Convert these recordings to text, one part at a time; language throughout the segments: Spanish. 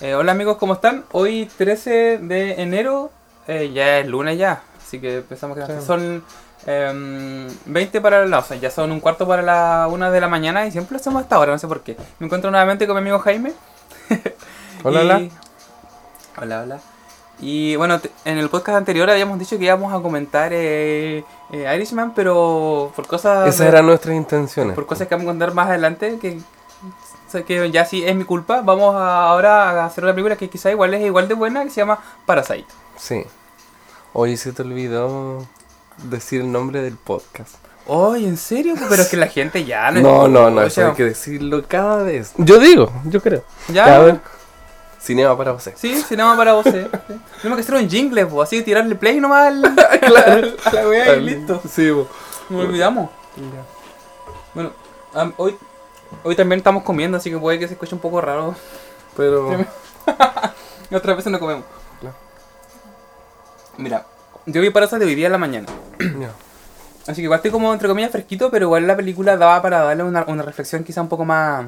Eh, hola amigos, ¿cómo están? Hoy 13 de enero, eh, ya es lunes ya, así que pensamos que Sí. son em, 20 para la, o sea, ya son un cuarto para la una de la mañana y siempre lo hacemos a esta hora, no sé por qué. Me encuentro nuevamente con mi amigo Jaime. Hola, Y- hola. Hola, hola. Y bueno, en el podcast anterior habíamos dicho que íbamos a comentar eh, eh, Irishman, pero por cosas... Esas eran nuestras intenciones. por cosas que vamos a contar más adelante, que, o sea, que ya sí es mi culpa, vamos a- ahora a hacer una película que quizá igual es igual de buena, que se llama Parasite. Sí. Hoy se te olvidó decir el nombre del podcast. Oye, ¿en serio? Pero es que la gente ya... No, no, no, o eso sea, hay que decirlo cada vez. Yo digo, yo creo. ¿Ya? Cada vez. Cinema para vos. Sí, cinema para vos. Tenemos que hacer un jingle, po, así tirarle play nomás al, a la weá y listo. Sí, bo. Nos olvidamos. Bueno, hoy, hoy también estamos comiendo, así que puede que se escuche un poco raro. Pero. Otras veces no comemos. Claro. Mira, yo vi Parasite hoy día en la mañana. ya. Así que igual estoy como entre comillas fresquito, pero igual la película daba para darle una, una reflexión quizá un poco más,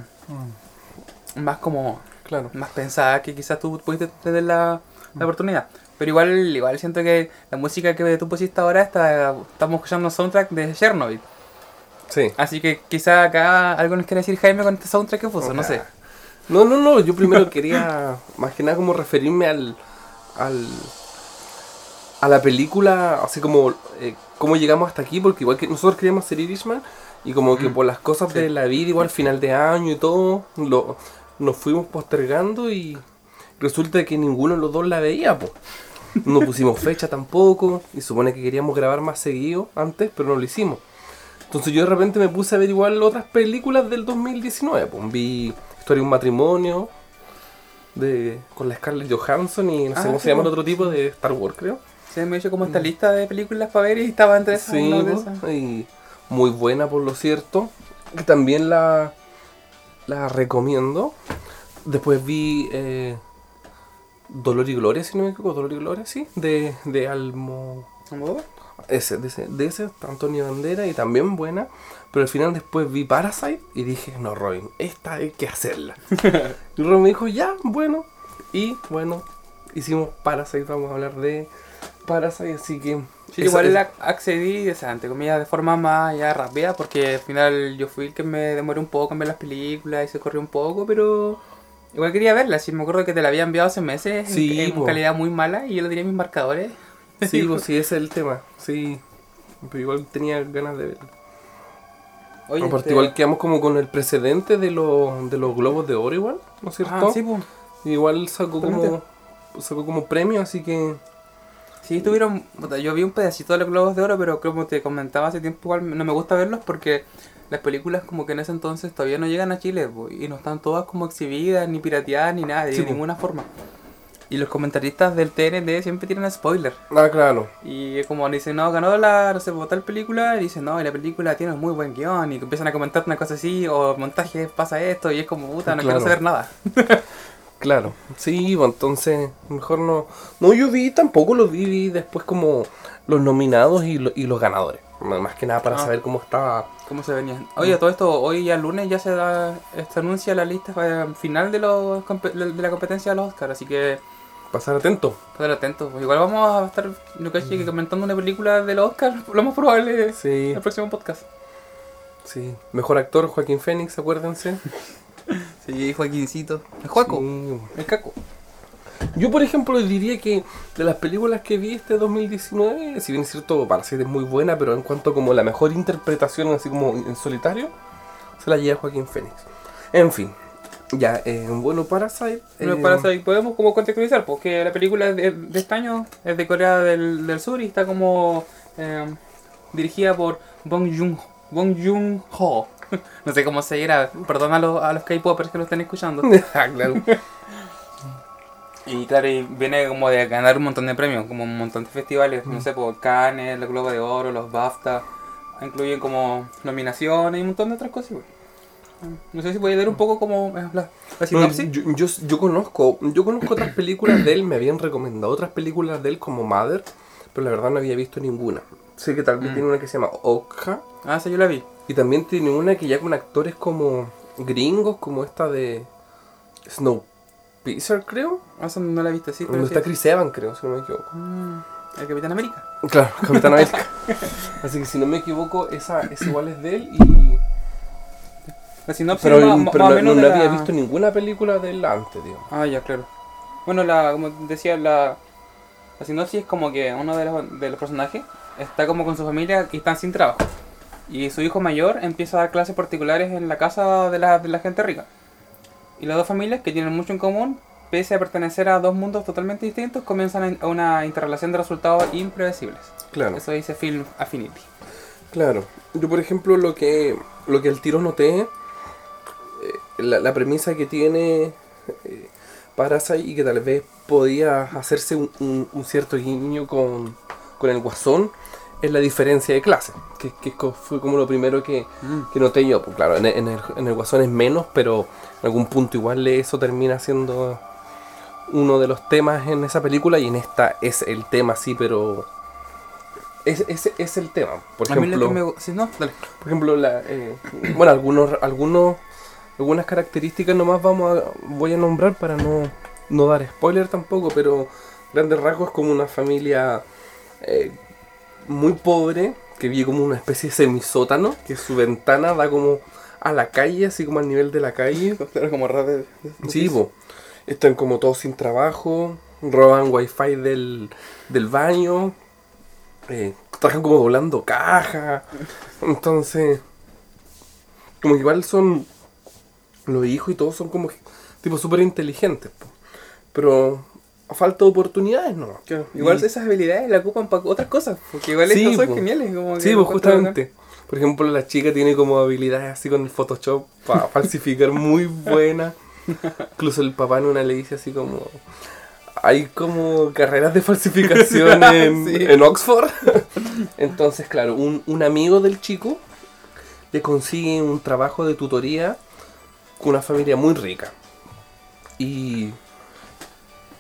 más como, Claro. más pensada que quizás tú pudiste tener la, la oportunidad. Pero igual, igual siento que la música que tú pusiste ahora está, estamos escuchando un soundtrack de Chernobyl. Sí. Así que quizá acá algo nos quiere decir Jaime con este soundtrack que puso, no sé. No, no, no. Yo primero quería, más que nada, como referirme al. al a la película, así como. eh, cómo llegamos hasta aquí, porque igual que nosotros queríamos ser Irishman, y como que Mm, por las cosas sí. de la vida, igual final de año y todo, lo, nos fuimos postergando y resulta que ninguno de los dos la veía, pues. No pusimos fecha tampoco, y supone que queríamos grabar más seguido antes, pero no lo hicimos. Entonces yo de repente me puse a ver igual otras películas del 2019. Pues vi Historia de un matrimonio de, con la Scarlett Johansson y no sé Ah, cómo sí, se llama el pues. otro tipo de Star Wars, creo. Se me hizo como esta lista de películas para ver y estaba entre esas. Sí, de pues, esas. y muy buena por lo cierto. Que también la, la recomiendo. Después vi eh, Dolor y Gloria, si no me equivoco, Dolor y Gloria, sí, de, de Almo... ¿Almodóvar? Ese, de ese, de ese, Antonio Bandera y también buena. Pero al final después vi Parasite y dije, no, Robin, esta hay que hacerla. y Robin me dijo, ya, bueno. Y bueno, hicimos Parasite, vamos a hablar de Parasite, así que... Sí, igual es- la accedí, o sea, entre comillas, de forma más ya rápida, porque al final yo fui el que me demoré un poco en ver las películas y se corrió un poco, pero igual quería verla. Sí, me acuerdo que te la había enviado hace meses en- Sí, en, po. calidad muy mala y yo le tenía mis marcadores. Sí, pues sí, ese es el tema. Sí, pero igual tenía ganas de verlo. Oye, Aparte, este- igual quedamos como con el precedente de, los de los globos de oro, igual, ¿no es cierto? Ah, sí, pues. Igual sacó como, sacó como premio, así que. Sí, estuvieron. puta, Yo vi un pedacito de los Globos de Oro, pero como te comentaba hace tiempo, igual no me gusta verlos porque las películas, como que en ese entonces todavía no llegan a Chile po, y no están todas como exhibidas, ni pirateadas, ni nada, de Sí, po. ninguna forma. Y los comentaristas del TNT siempre tiran spoiler. Ah, claro. Y es como dicen, no, ganó la, no sé, tal película, y dicen, no, y la película tiene un muy buen guion, y empiezan a comentar una cosa así, o montaje pasa esto, y es como, puta, no Claro. quiero saber nada. Claro. Sí, pues entonces, mejor no. No, yo vi, tampoco los vi, vi después como los nominados y, lo- y los ganadores. Más que nada para Ah. saber cómo estaba. ¿Cómo se venían? Oye, todo esto, hoy ya lunes ya se da, se anuncia la lista eh, final de, los, de la competencia de los Oscars, así que Pasar atento. estar atentos. Pues igual vamos a estar, yo caché, que comentando una película de los Oscars, lo más probable es Sí, el próximo podcast. sí. Mejor actor, Joaquín Phoenix, acuérdense. Sí, Joaquincito. El Juaco, Sí. el Caco. Yo, por ejemplo, diría que de las películas que vi este 2019, si bien es cierto, Parasite es muy buena, pero en cuanto como la mejor interpretación, así como en solitario, se la lleva Joaquín Phoenix. En fin, ya, eh, bueno, Parasite. Pero eh, para eso, y podemos como contextualizar, porque la película es de, de este año es de Corea del, del Sur y está como eh, dirigida por Bong Joon Bong Joon Ho. No sé cómo se dirá, perdón a los, a los K-popers que lo están escuchando. ah, claro. Y claro, y viene como de ganar un montón de premios, como un montón de festivales, no sé, por Cannes, los Globo de Oro, los BAFTA, incluyen como nominaciones y un montón de otras cosas. igual. No sé si puede dar un poco como eh, la, No, sinopsis. yo, yo, yo conozco, yo conozco otras películas de él, me habían recomendado otras películas de él como Mother, pero la verdad no había visto ninguna. Sé que tal vez Mm. tiene una que se llama Okja, Ah, esa yo la vi. y también tiene una que ya con actores como gringos, como esta de Snow Snowpiercer, creo. Ah, Eso no la he visto, sí. Pero está sí. Chris Evans, creo, si no me equivoco. Mm, el Capitán América. Claro, Capitán América. Así que si no me equivoco, esa, esa igual es de él y... La sinopsis Pero, más, pero no, menos no de había la- visto ninguna película de él antes, digamos. Ah, ya, claro. Bueno, la, como decía, la, la sinopsis es como que uno de los, de los personajes está como con su familia y están sin trabajo. Y su hijo mayor empieza a dar clases particulares en la casa de la, de la gente rica. Y las dos familias, que tienen mucho en común, pese a pertenecer a dos mundos totalmente distintos, comienzan a una interrelación de resultados impredecibles. Claro. Eso dice Film Affinity. Claro. Yo, por ejemplo, lo que, lo que al tiro noté, eh, la, la premisa que tiene eh, Parasite y que tal vez podía hacerse un, un- un cierto guiño con, con el Guasón, es la diferencia de clase. Que, fue como lo primero que, que noté yo. Pues claro, en el, en, el, en el Guasón es menos, pero en algún punto igual eso termina siendo uno de los temas en esa película y en esta es el tema, sí, pero... Es, es, es el tema. Por a mí lo ejemplo, que me sí, no, dale. por ejemplo, la, eh, bueno, algunos, algunos, algunas características nomás vamos a, voy a nombrar para no, no dar spoiler tampoco, pero grandes rasgos es como una familia eh, muy pobre que vive como una especie de semisótano, que su ventana da como a la calle, así como al nivel de la calle. Claro, como de- de- Sí, po. están como todos sin trabajo, roban wifi del, del baño, eh, trabajan como doblando caja, entonces, como igual son los hijos y todos son como tipo súper inteligentes, po. pero a falta de oportunidades, ¿no? Claro, Igual Y- esas habilidades las ocupan para otras cosas, porque igual Sí, estos son geniales. Como que Sí, pues justamente. Por ejemplo, la chica tiene como habilidades así con el Photoshop para falsificar muy buena. Incluso el papá en una le dice así como... Hay como carreras de falsificación en, Sí. en Oxford. Entonces, claro, un, un amigo del chico le consigue un trabajo de tutoría una familia muy rica. Y,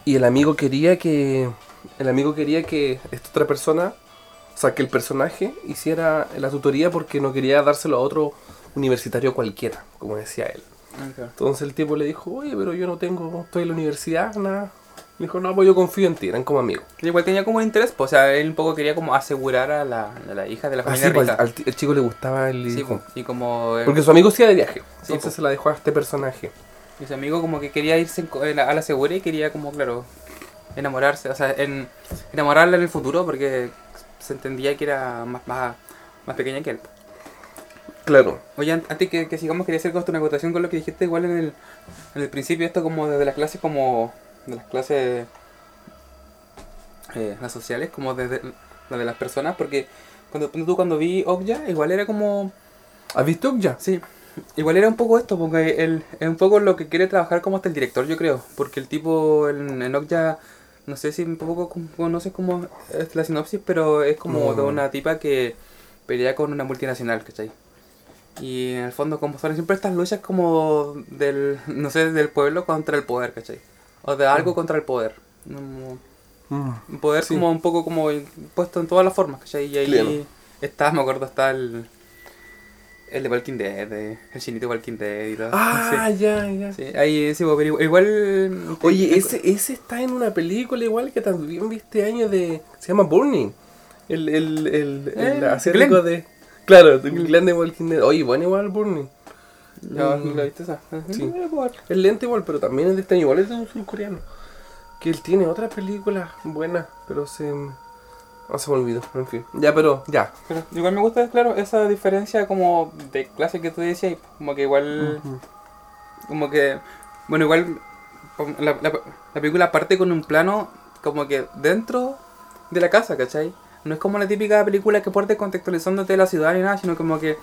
y el amigo quería que... El amigo quería que esta otra persona o sea, que el personaje hiciera la tutoría porque no quería dárselo a otro universitario cualquiera, como decía él. Ah. Entonces el tipo le dijo, oye, pero yo no tengo, estoy en la universidad, nada. Le dijo, no, pues yo confío en ti, eran como amigos. Igual tenía como un interés, pues, o sea, él un poco quería como asegurar a la, a la hija de la familia Así, pues, rica. al, chico le gustaba el Sí, hijo. pues, y como eh, Porque su amigo se iba de viaje. Sí, Entonces pues. se la dejó a este personaje. y su amigo como que quería irse en la- a la segura y quería como, claro, enamorarse, o sea, en, enamorarla en el futuro porque se entendía que era más, más, más pequeña que él. Claro. Oye, an- antes que, que sigamos, quería hacer una acotación con lo que dijiste igual en el, en el principio, esto como desde las clases como, de las clases, eh, las sociales, como desde la de las personas, porque cuando tú cuando vi Okja, igual era como, ¿Has visto ya? sí, igual era un poco esto, porque él, es un poco lo que quiere trabajar como hasta el director, yo creo, porque el tipo en, en Okja, no sé si un poco como- conoces cómo es la sinopsis, pero es como de una tipa que pelea con una multinacional, ¿cachai? Y en el fondo, como son siempre estas luchas como del, no sé, del pueblo contra el poder, ¿cachai? O de algo contra el poder. Mm. Un poder Sí. como un poco como puesto en todas las formas, ¿cachai? Y ahí Claro. está, me acuerdo, está el, el de Walking Dead, de- el chinito de Walking Dead y todo. Ah, ya, ya. Sí, ahí sí, pero igual... Oye, ese, ese está en una película igual que también vi este año de... Se llama Burning. El, el, el, el Eh, asiático Glenn. de... Claro, de Glenn de Walking Dead. Oye, bueno igual Burning. Ya, Mm. ¿la viste esa? Sí. Eh, pues, Es lento igual, pero también es de este año. Igual es de un surcoreano. Que él tiene otra película buena, pero se... No se me olvidó, en fin. Ya, pero ya. Pero igual me gusta, claro, esa diferencia como de clase que tú decías, como que igual... Como que, bueno, igual la, la, la película parte con un plano como que dentro de la casa, ¿cachai? No es como la típica película que parte contextualizándote la ciudad ni nada, sino como que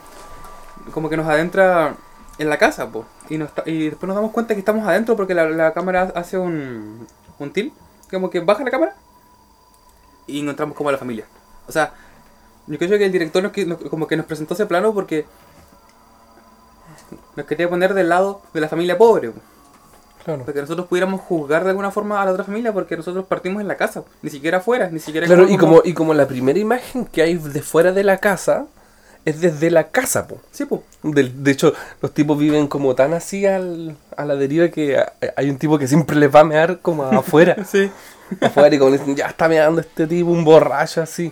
como que nos adentra en la casa, po. Y, nos, y después nos damos cuenta que estamos adentro porque la, la cámara hace un, un tilt, como que baja la cámara y encontramos como a la familia. O sea, yo creo que el director nos, como que nos presentó ese plano porque nos quería poner del lado de la familia pobre. po. Claro. Para que nosotros pudiéramos juzgar de alguna forma a la otra familia porque nosotros partimos en la casa, ni siquiera afuera, ni siquiera Claro, y como, y como la primera imagen que hay de fuera de la casa es desde la casa, po. Sí. Del- De, hecho, los tipos viven como tan así al- a la deriva que a- hay un tipo que siempre les va a mear como afuera. Sí. afuera y como dicen, ya está meando este tipo, un borracho así.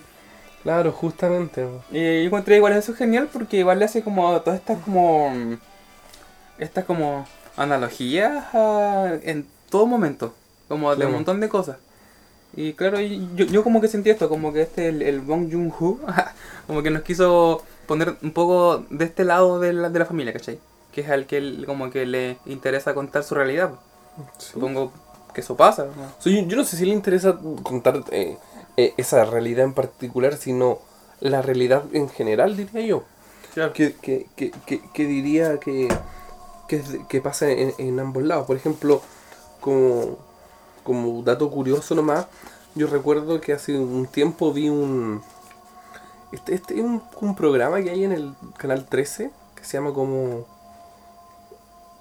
Claro, justamente. po. Y yo encontré igual eso genial porque igual le hace como todas estas como estas como analogías a- en todo momento, como de Claro. un montón de cosas. Y claro, yo, yo como que sentí esto, como que este, el, el Bong Joon-ho, como que nos quiso poner un poco de este lado de la, de la familia, ¿cachai? Que es al que él como que le interesa contar su realidad. Supongo que eso pasa. ¿no? So, yo, yo no sé si le interesa contar eh, eh, esa realidad en particular, sino la realidad en general, diría yo. Claro. que, que, que, que, diría que, que pasa en, en ambos lados. Por ejemplo, como, como dato curioso nomás, yo recuerdo que hace un tiempo vi un... Este, este es un, un programa que hay en el canal 13 que se llama como...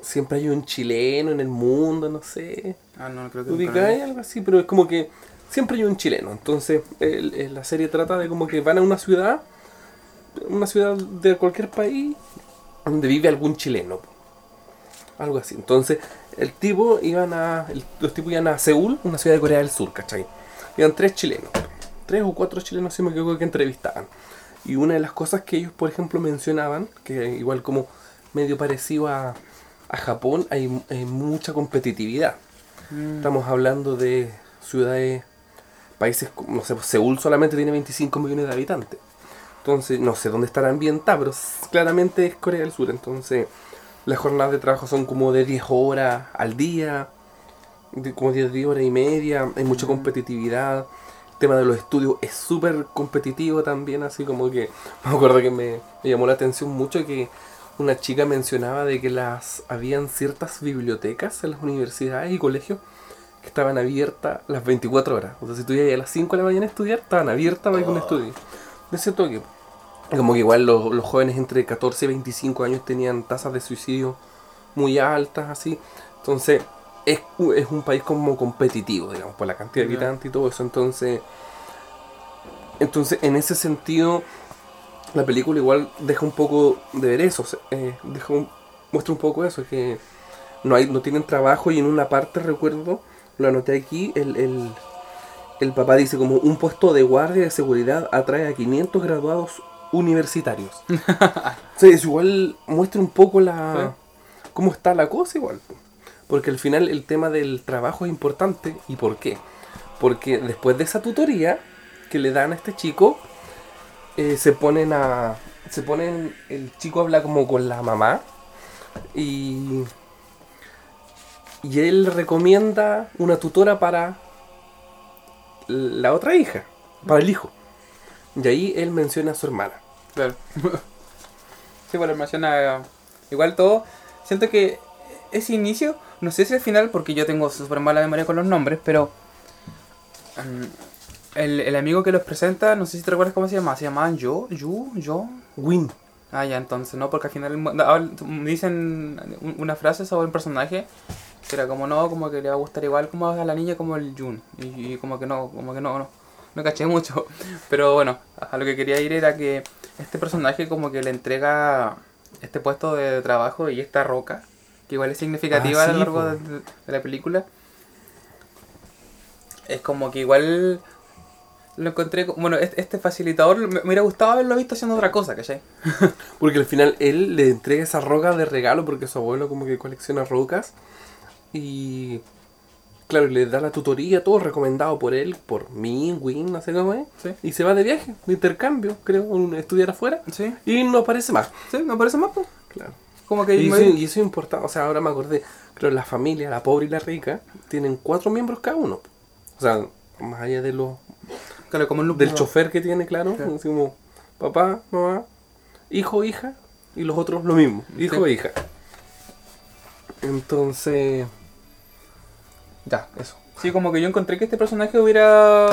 Siempre hay un chileno en el mundo, no sé. Ah, no, creo que ¿Tú nunca lo ubicás vi. algo así? Pero es como que siempre hay un chileno. Entonces, el- el- la serie trata de como que van a una ciudad, una ciudad de cualquier país, donde vive algún chileno. Algo así. Entonces, el tipo iban a. el- los tipos iban a Seúl, una ciudad de Corea del Sur, ¿cachai? Iban tres chilenos. Tres o cuatro chilenos, si me equivoco, que entrevistaban. Y una de las cosas que ellos, por ejemplo, mencionaban, que igual como medio parecido a, a Japón, hay, hay mucha competitividad. Mm. Estamos hablando de ciudades, países, no sé, pues, Seúl solamente tiene 25 millones de habitantes. Entonces, no sé dónde estará ambientada, pero claramente es Corea del Sur. Entonces, las jornadas de trabajo son como de 10 horas al día, de como 10, 10 horas y media, hay mucha competitividad. El tema de los estudios es súper competitivo también, así como que me acuerdo que me, me llamó la atención mucho que una chica mencionaba de que las habían ciertas bibliotecas en las universidades y colegios que estaban abiertas las 24 horas. O sea, si tú ibas a las 5 de la mañana a estudiar, estaban abiertas para que uno estudie. De ese toque. Como que igual los, los jóvenes entre 14 y 25 años tenían tasas de suicidio muy altas, así. Entonces, es, es un país como competitivo, digamos, por la cantidad de habitantes y todo eso. Entonces, entonces en ese sentido, la película igual deja un poco de ver eso. eh, deja un- muestra un poco eso, que no, hay, no tienen trabajo y en una parte recuerdo, lo anoté aquí, el, el, el papá dice como un puesto de guardia de seguridad atrae a 500 graduados universitarios. sí, eso igual muestra un poco la cómo está la cosa igual. Porque al final el tema del trabajo es importante. ¿Y por qué? Porque después de esa tutoría que le dan a este chico, eh, se ponen a... Se ponen... El chico habla como con la mamá y... Y él recomienda una tutora para la otra hija, para el hijo. Y ahí él menciona a su hermana. Claro. sí, bueno, menciona. Igual todo. Siento que ese inicio, no sé si al final, porque yo tengo súper mala memoria con los nombres, pero. mm, el, el amigo que los presenta, no sé si te recuerdas cómo se llamaba. ¿Se llamaban Yo? ¿Yu? ¿Yo? Win. Ah, ya, entonces, ¿no? Porque al final mu- habl- dicen un- una frase sobre un personaje que era como no, como que le va a gustar igual como a la niña como el Jun. Y, y como que no, como que no, no. No caché mucho. Pero bueno, a lo que quería ir era que este personaje como que le entrega este puesto de trabajo y esta roca, que igual es significativa Ah, a lo sí, largo de, de la película. Es como que igual lo encontré, co- bueno, este, este facilitador me, me hubiera gustado haberlo visto haciendo otra cosa, ¿cachai? Porque al final él le entrega esa roca de regalo porque su abuelo como que colecciona rocas. Y claro, le da la tutoría, todo recomendado por él, por mí, Win, no sé cómo es. Sí. Y se va de viaje, de intercambio, creo, un- estudiar afuera. Sí, Y no aparece más. sí, me parece más, pues. Claro. Como que Y me- eso, y eso es importante, o sea, ahora me acordé, creo la familia, la pobre y la rica, tienen cuatro miembros cada uno. O sea, más allá de los claro, como un del chofer que tiene, claro, Claro. como papá, mamá, hijo, hija, y los otros lo mismo, hijo Sí. e hija. Entonces, ya, eso. Sí, como que yo encontré que este personaje hubiera.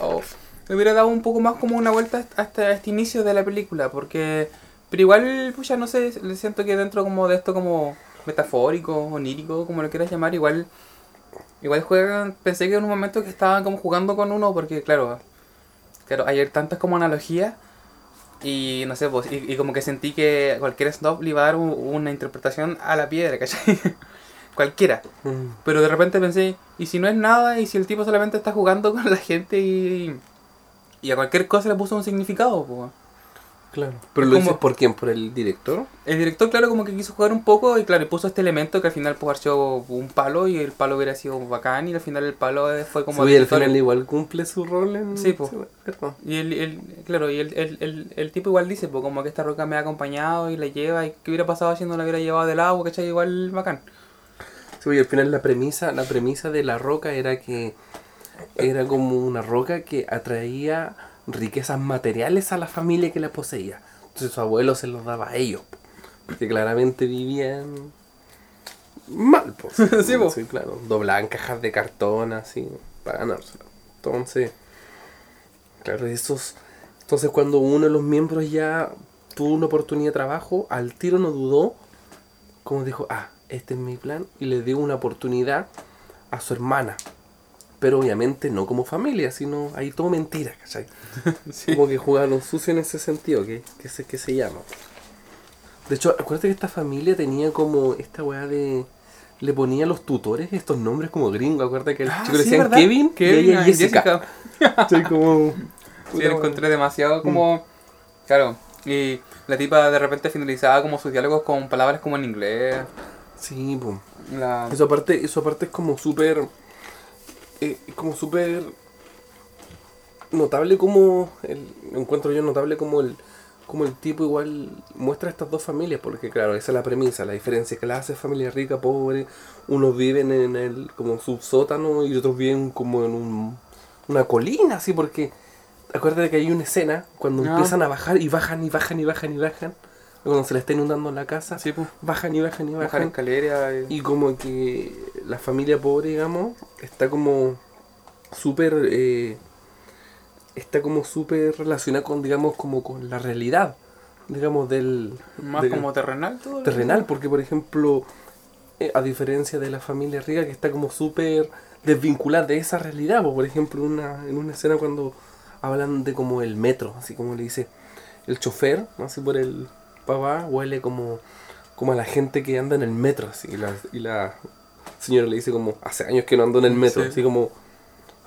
oh, hubiera dado un poco más como una vuelta hasta este inicio de la película. Porque. Pero igual, pucha, no sé, le siento que dentro como de esto como metafórico, onírico, como lo quieras llamar, igual. Igual juegan. Pensé que en un momento que estaban como jugando con uno, porque claro. Claro, hay tantas como analogías Y no sé, pues, y, y como que sentí que cualquier snob le iba a dar un- una interpretación a la piedra, ¿cachai? Cualquiera. Mm, Pero de repente pensé, ¿y si no es nada? ¿Y si el tipo solamente está jugando con la gente y, y a cualquier cosa le puso un significado? Pues? claro. ¿Pero lo dices por quién? ¿Por el director? El director, claro, como que quiso jugar un poco y claro, y puso este elemento que al final pudo haber sido un palo y el palo hubiera sido bacán y al final el palo eh, fue como... sí, y al final igual cumple su rol en... Sí, po. ¿verdad? Y el, el- claro, y el, el, el, el tipo igual dice, pues como que esta roca me ha acompañado y la lleva y qué hubiera pasado si no la hubiera llevado del agua, ¿cachai? Igual bacán. Sí, y al final la premisa, la premisa de la roca era que era como una roca que atraía riquezas materiales a la familia que la poseía. Entonces su abuelo se los daba a ellos, po, porque claramente vivían mal, pues. Sí, po. claro. Doblaban cajas de cartón así para ganárselo. Entonces, claro, esos. Entonces cuando uno de los miembros ya tuvo una oportunidad de trabajo, al tiro no dudó, como dijo, ah, este es mi plan, y le dio una oportunidad a su hermana. Pero obviamente no como familia, sino ahí todo mentira, ¿cachai? Sí. Como que jugaron sucio en ese sentido, que, que, se, que se llama. De hecho, acuérdate que esta familia tenía como esta weá de... Le ponía a los tutores estos nombres como gringos. Acuérdate que el Ah, chico le decían ¿verdad? Kevin, Kevin, y ella ah, Jessica. Soy como... Sí, lo encontré demasiado como... Claro, y la tipa de repente finalizaba como sus diálogos con palabras como en inglés. Sí, pues. La... Eso aparte, eso aparte es como súper. eh, como súper. Notable como. El, encuentro yo notable como el. Como el tipo igual muestra estas dos familias, porque claro, esa es la premisa, la diferencia la hace familia rica, pobre, unos viven en el como subsótano y otros viven como en un, una colina, así porque acuérdate que hay una escena cuando empiezan a bajar y bajan y bajan y bajan y bajan, cuando se le está inundando la casa, Sí, pues. bajan y bajan y bajan. escalera. y- Y como que la familia pobre, digamos, está como súper... eh, está como súper relacionada con, digamos, como con la realidad, digamos, del... Más del como terrenal todo. terrenal. Porque, por ejemplo, eh, a diferencia de la familia rica que está como súper desvinculada de esa realidad. po. Por ejemplo, una, en una escena cuando hablan de como el metro, así como le dice el chofer, así por el papá, huele como, como a la gente que anda en el metro, así, y la, y la señora le dice como, hace años que no ando en el metro, Sí. así como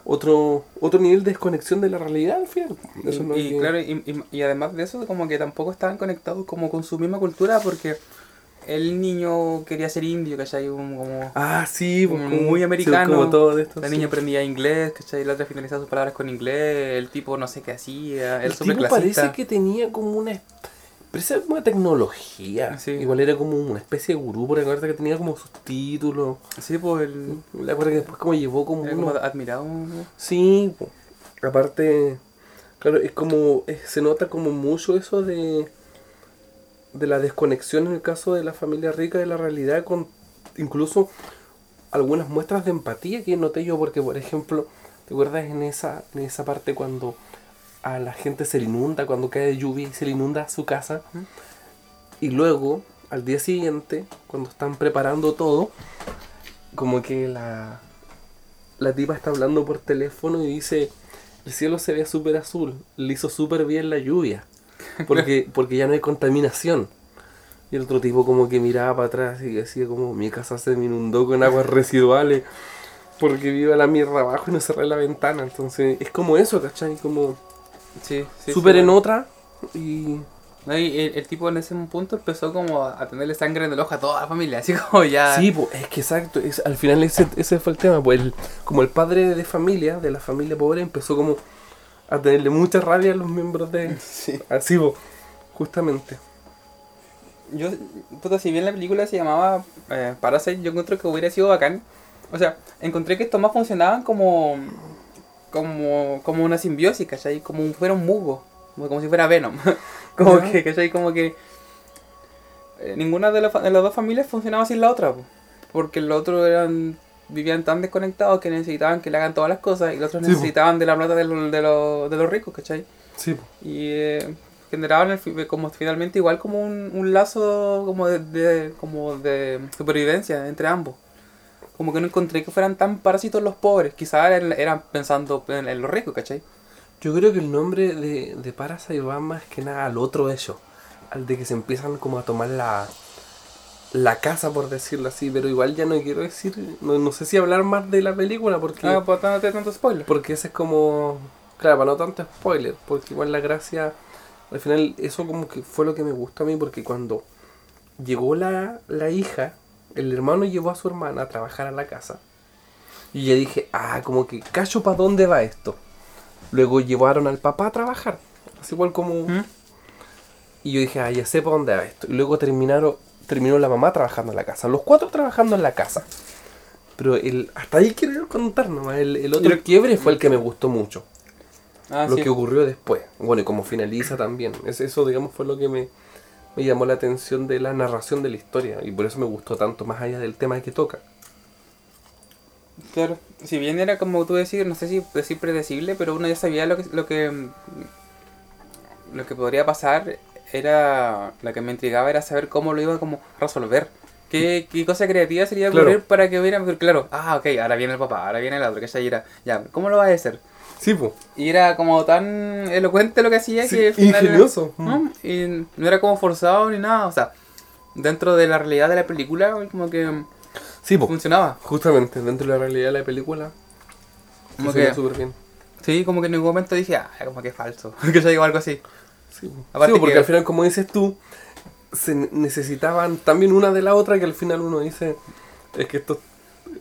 otro otro nivel de desconexión de la realidad al final. Eso y, que- claro, y, y- y además de eso, como que tampoco estaban conectados como con su misma cultura porque el niño quería ser indio, ¿cachai? Un- Como, Ah, sí, como como- muy sí, americano. como todo esto. la sí. niña aprendía inglés, ¿cachai? La otra finalizaba sus palabras con inglés, el tipo no sé qué hacía, El tipo parece que tenía como una. Parece como una tecnología. Sí. Igual era como una especie de gurú, porque acuérdate que tenía como sus títulos. Sí, pues el... Me acuerdo que después como llevó como era como admirado. ¿no? Sí, po. aparte, claro, es como. es- se nota como mucho eso de. de la desconexión en el caso de la familia rica de la realidad, con incluso algunas muestras de empatía que noté yo, porque por ejemplo, ¿te acuerdas en esa, en esa parte cuando a la gente se le inunda, cuando cae lluvia y se le inunda su casa? Y luego, al día siguiente, cuando están preparando todo, como que la, la tipa está hablando por teléfono y dice, el cielo se ve súper azul, le hizo súper bien la lluvia, porque, porque ya no hay contaminación. Y el otro tipo como que miraba para atrás y decía como, mi casa se me inundó con aguas residuales, porque viva la mierda abajo y no cerré la ventana. Entonces es como eso, ¿cachai? Como Sí, sí. súper sí, en bueno. otra y... No, y el, el tipo en ese punto empezó como a tenerle sangre en el ojo a toda la familia, así como ya... Sí, pues, es que exacto, es, al final ese, ese fue el tema, pues el- como el padre de familia, de la familia pobre, empezó como a tenerle mucha rabia a los miembros de... Sí. Así, pues, justamente. Yo, puta, si bien la película se llamaba eh, Parasite, yo encontré que hubiera sido bacán. O sea, encontré que estos más funcionaban como como, como una simbiosis, ¿cachai? Como un, fuera un musgo, como, si fuera Venom. como que, ¿cachai? Como que eh, ninguna de, la de las dos familias funcionaba sin la otra, po. porque los otros eran vivían tan desconectados que necesitaban que le hagan todas las cosas y los otros Sí, po. necesitaban de la plata de, los- de, los, de los ricos, ¿cachai? Sí, Y eh, generaban el como finalmente igual como un, un lazo como de- como de supervivencia entre ambos. Como que no encontré que fueran tan parásitos los pobres. Quizás eran, eran pensando en, en los ricos, ¿cachai? Yo creo que el nombre de, de Parasite va más que nada al otro hecho. Al de que se empiezan como a tomar la, la casa, por decirlo así. Pero igual ya no quiero decir, no, no sé si hablar más de la película porque... Ah, pues dándote tanto spoiler. Porque ese es como. Claro, para no tanto spoiler. Porque igual la gracia. Al final, eso como que fue lo que me gustó a mí. Porque cuando llegó la, la hija, el hermano llevó a su hermana a trabajar a la casa. Y ya dije, ah, como que cacho para dónde va esto. Luego llevaron al papá a trabajar. Así igual como. ¿Mm? Y yo dije, ah, ya sé para dónde va esto. Y luego terminaron, terminó la mamá trabajando en la casa. Los cuatro trabajando en la casa. Pero el, hasta ahí quiero contar nomás. El, el otro quiebre fue el que me gustó mucho. Ah, lo sí. que ocurrió después. Bueno, y como finaliza también. Es, eso, digamos, fue lo que me, me llamó la atención de la narración de la historia. Y por eso me gustó tanto, más allá del tema que toca. Claro, si bien era como tú decir, no sé si decir predecible, pero uno ya sabía lo que lo que lo que podría pasar era lo que me intrigaba era saber cómo lo iba como a resolver. ¿Qué, qué cosa creativa sería Claro. ocurrir para que hubiera claro, ah, ok, ahora viene el papá, ahora viene el otro, que ya era, ya, ¿cómo lo va a hacer? Sí, pues. Y era como tan elocuente lo que hacía Sí, que al final era- ingenioso. ¿no? Y no era como forzado ni nada, o sea, dentro de la realidad de la película como que Sí, pues. funcionaba. Justamente, dentro de la realidad de la película. Como que- súper bien. Sí, como que en ningún momento dije, ah, como que es falso. que ya llegó algo así. Sí, po. Aparte Sí, po, porque que- al final, como dices tú, se ne- necesitaban también una de la otra que al final uno dice, es que estos,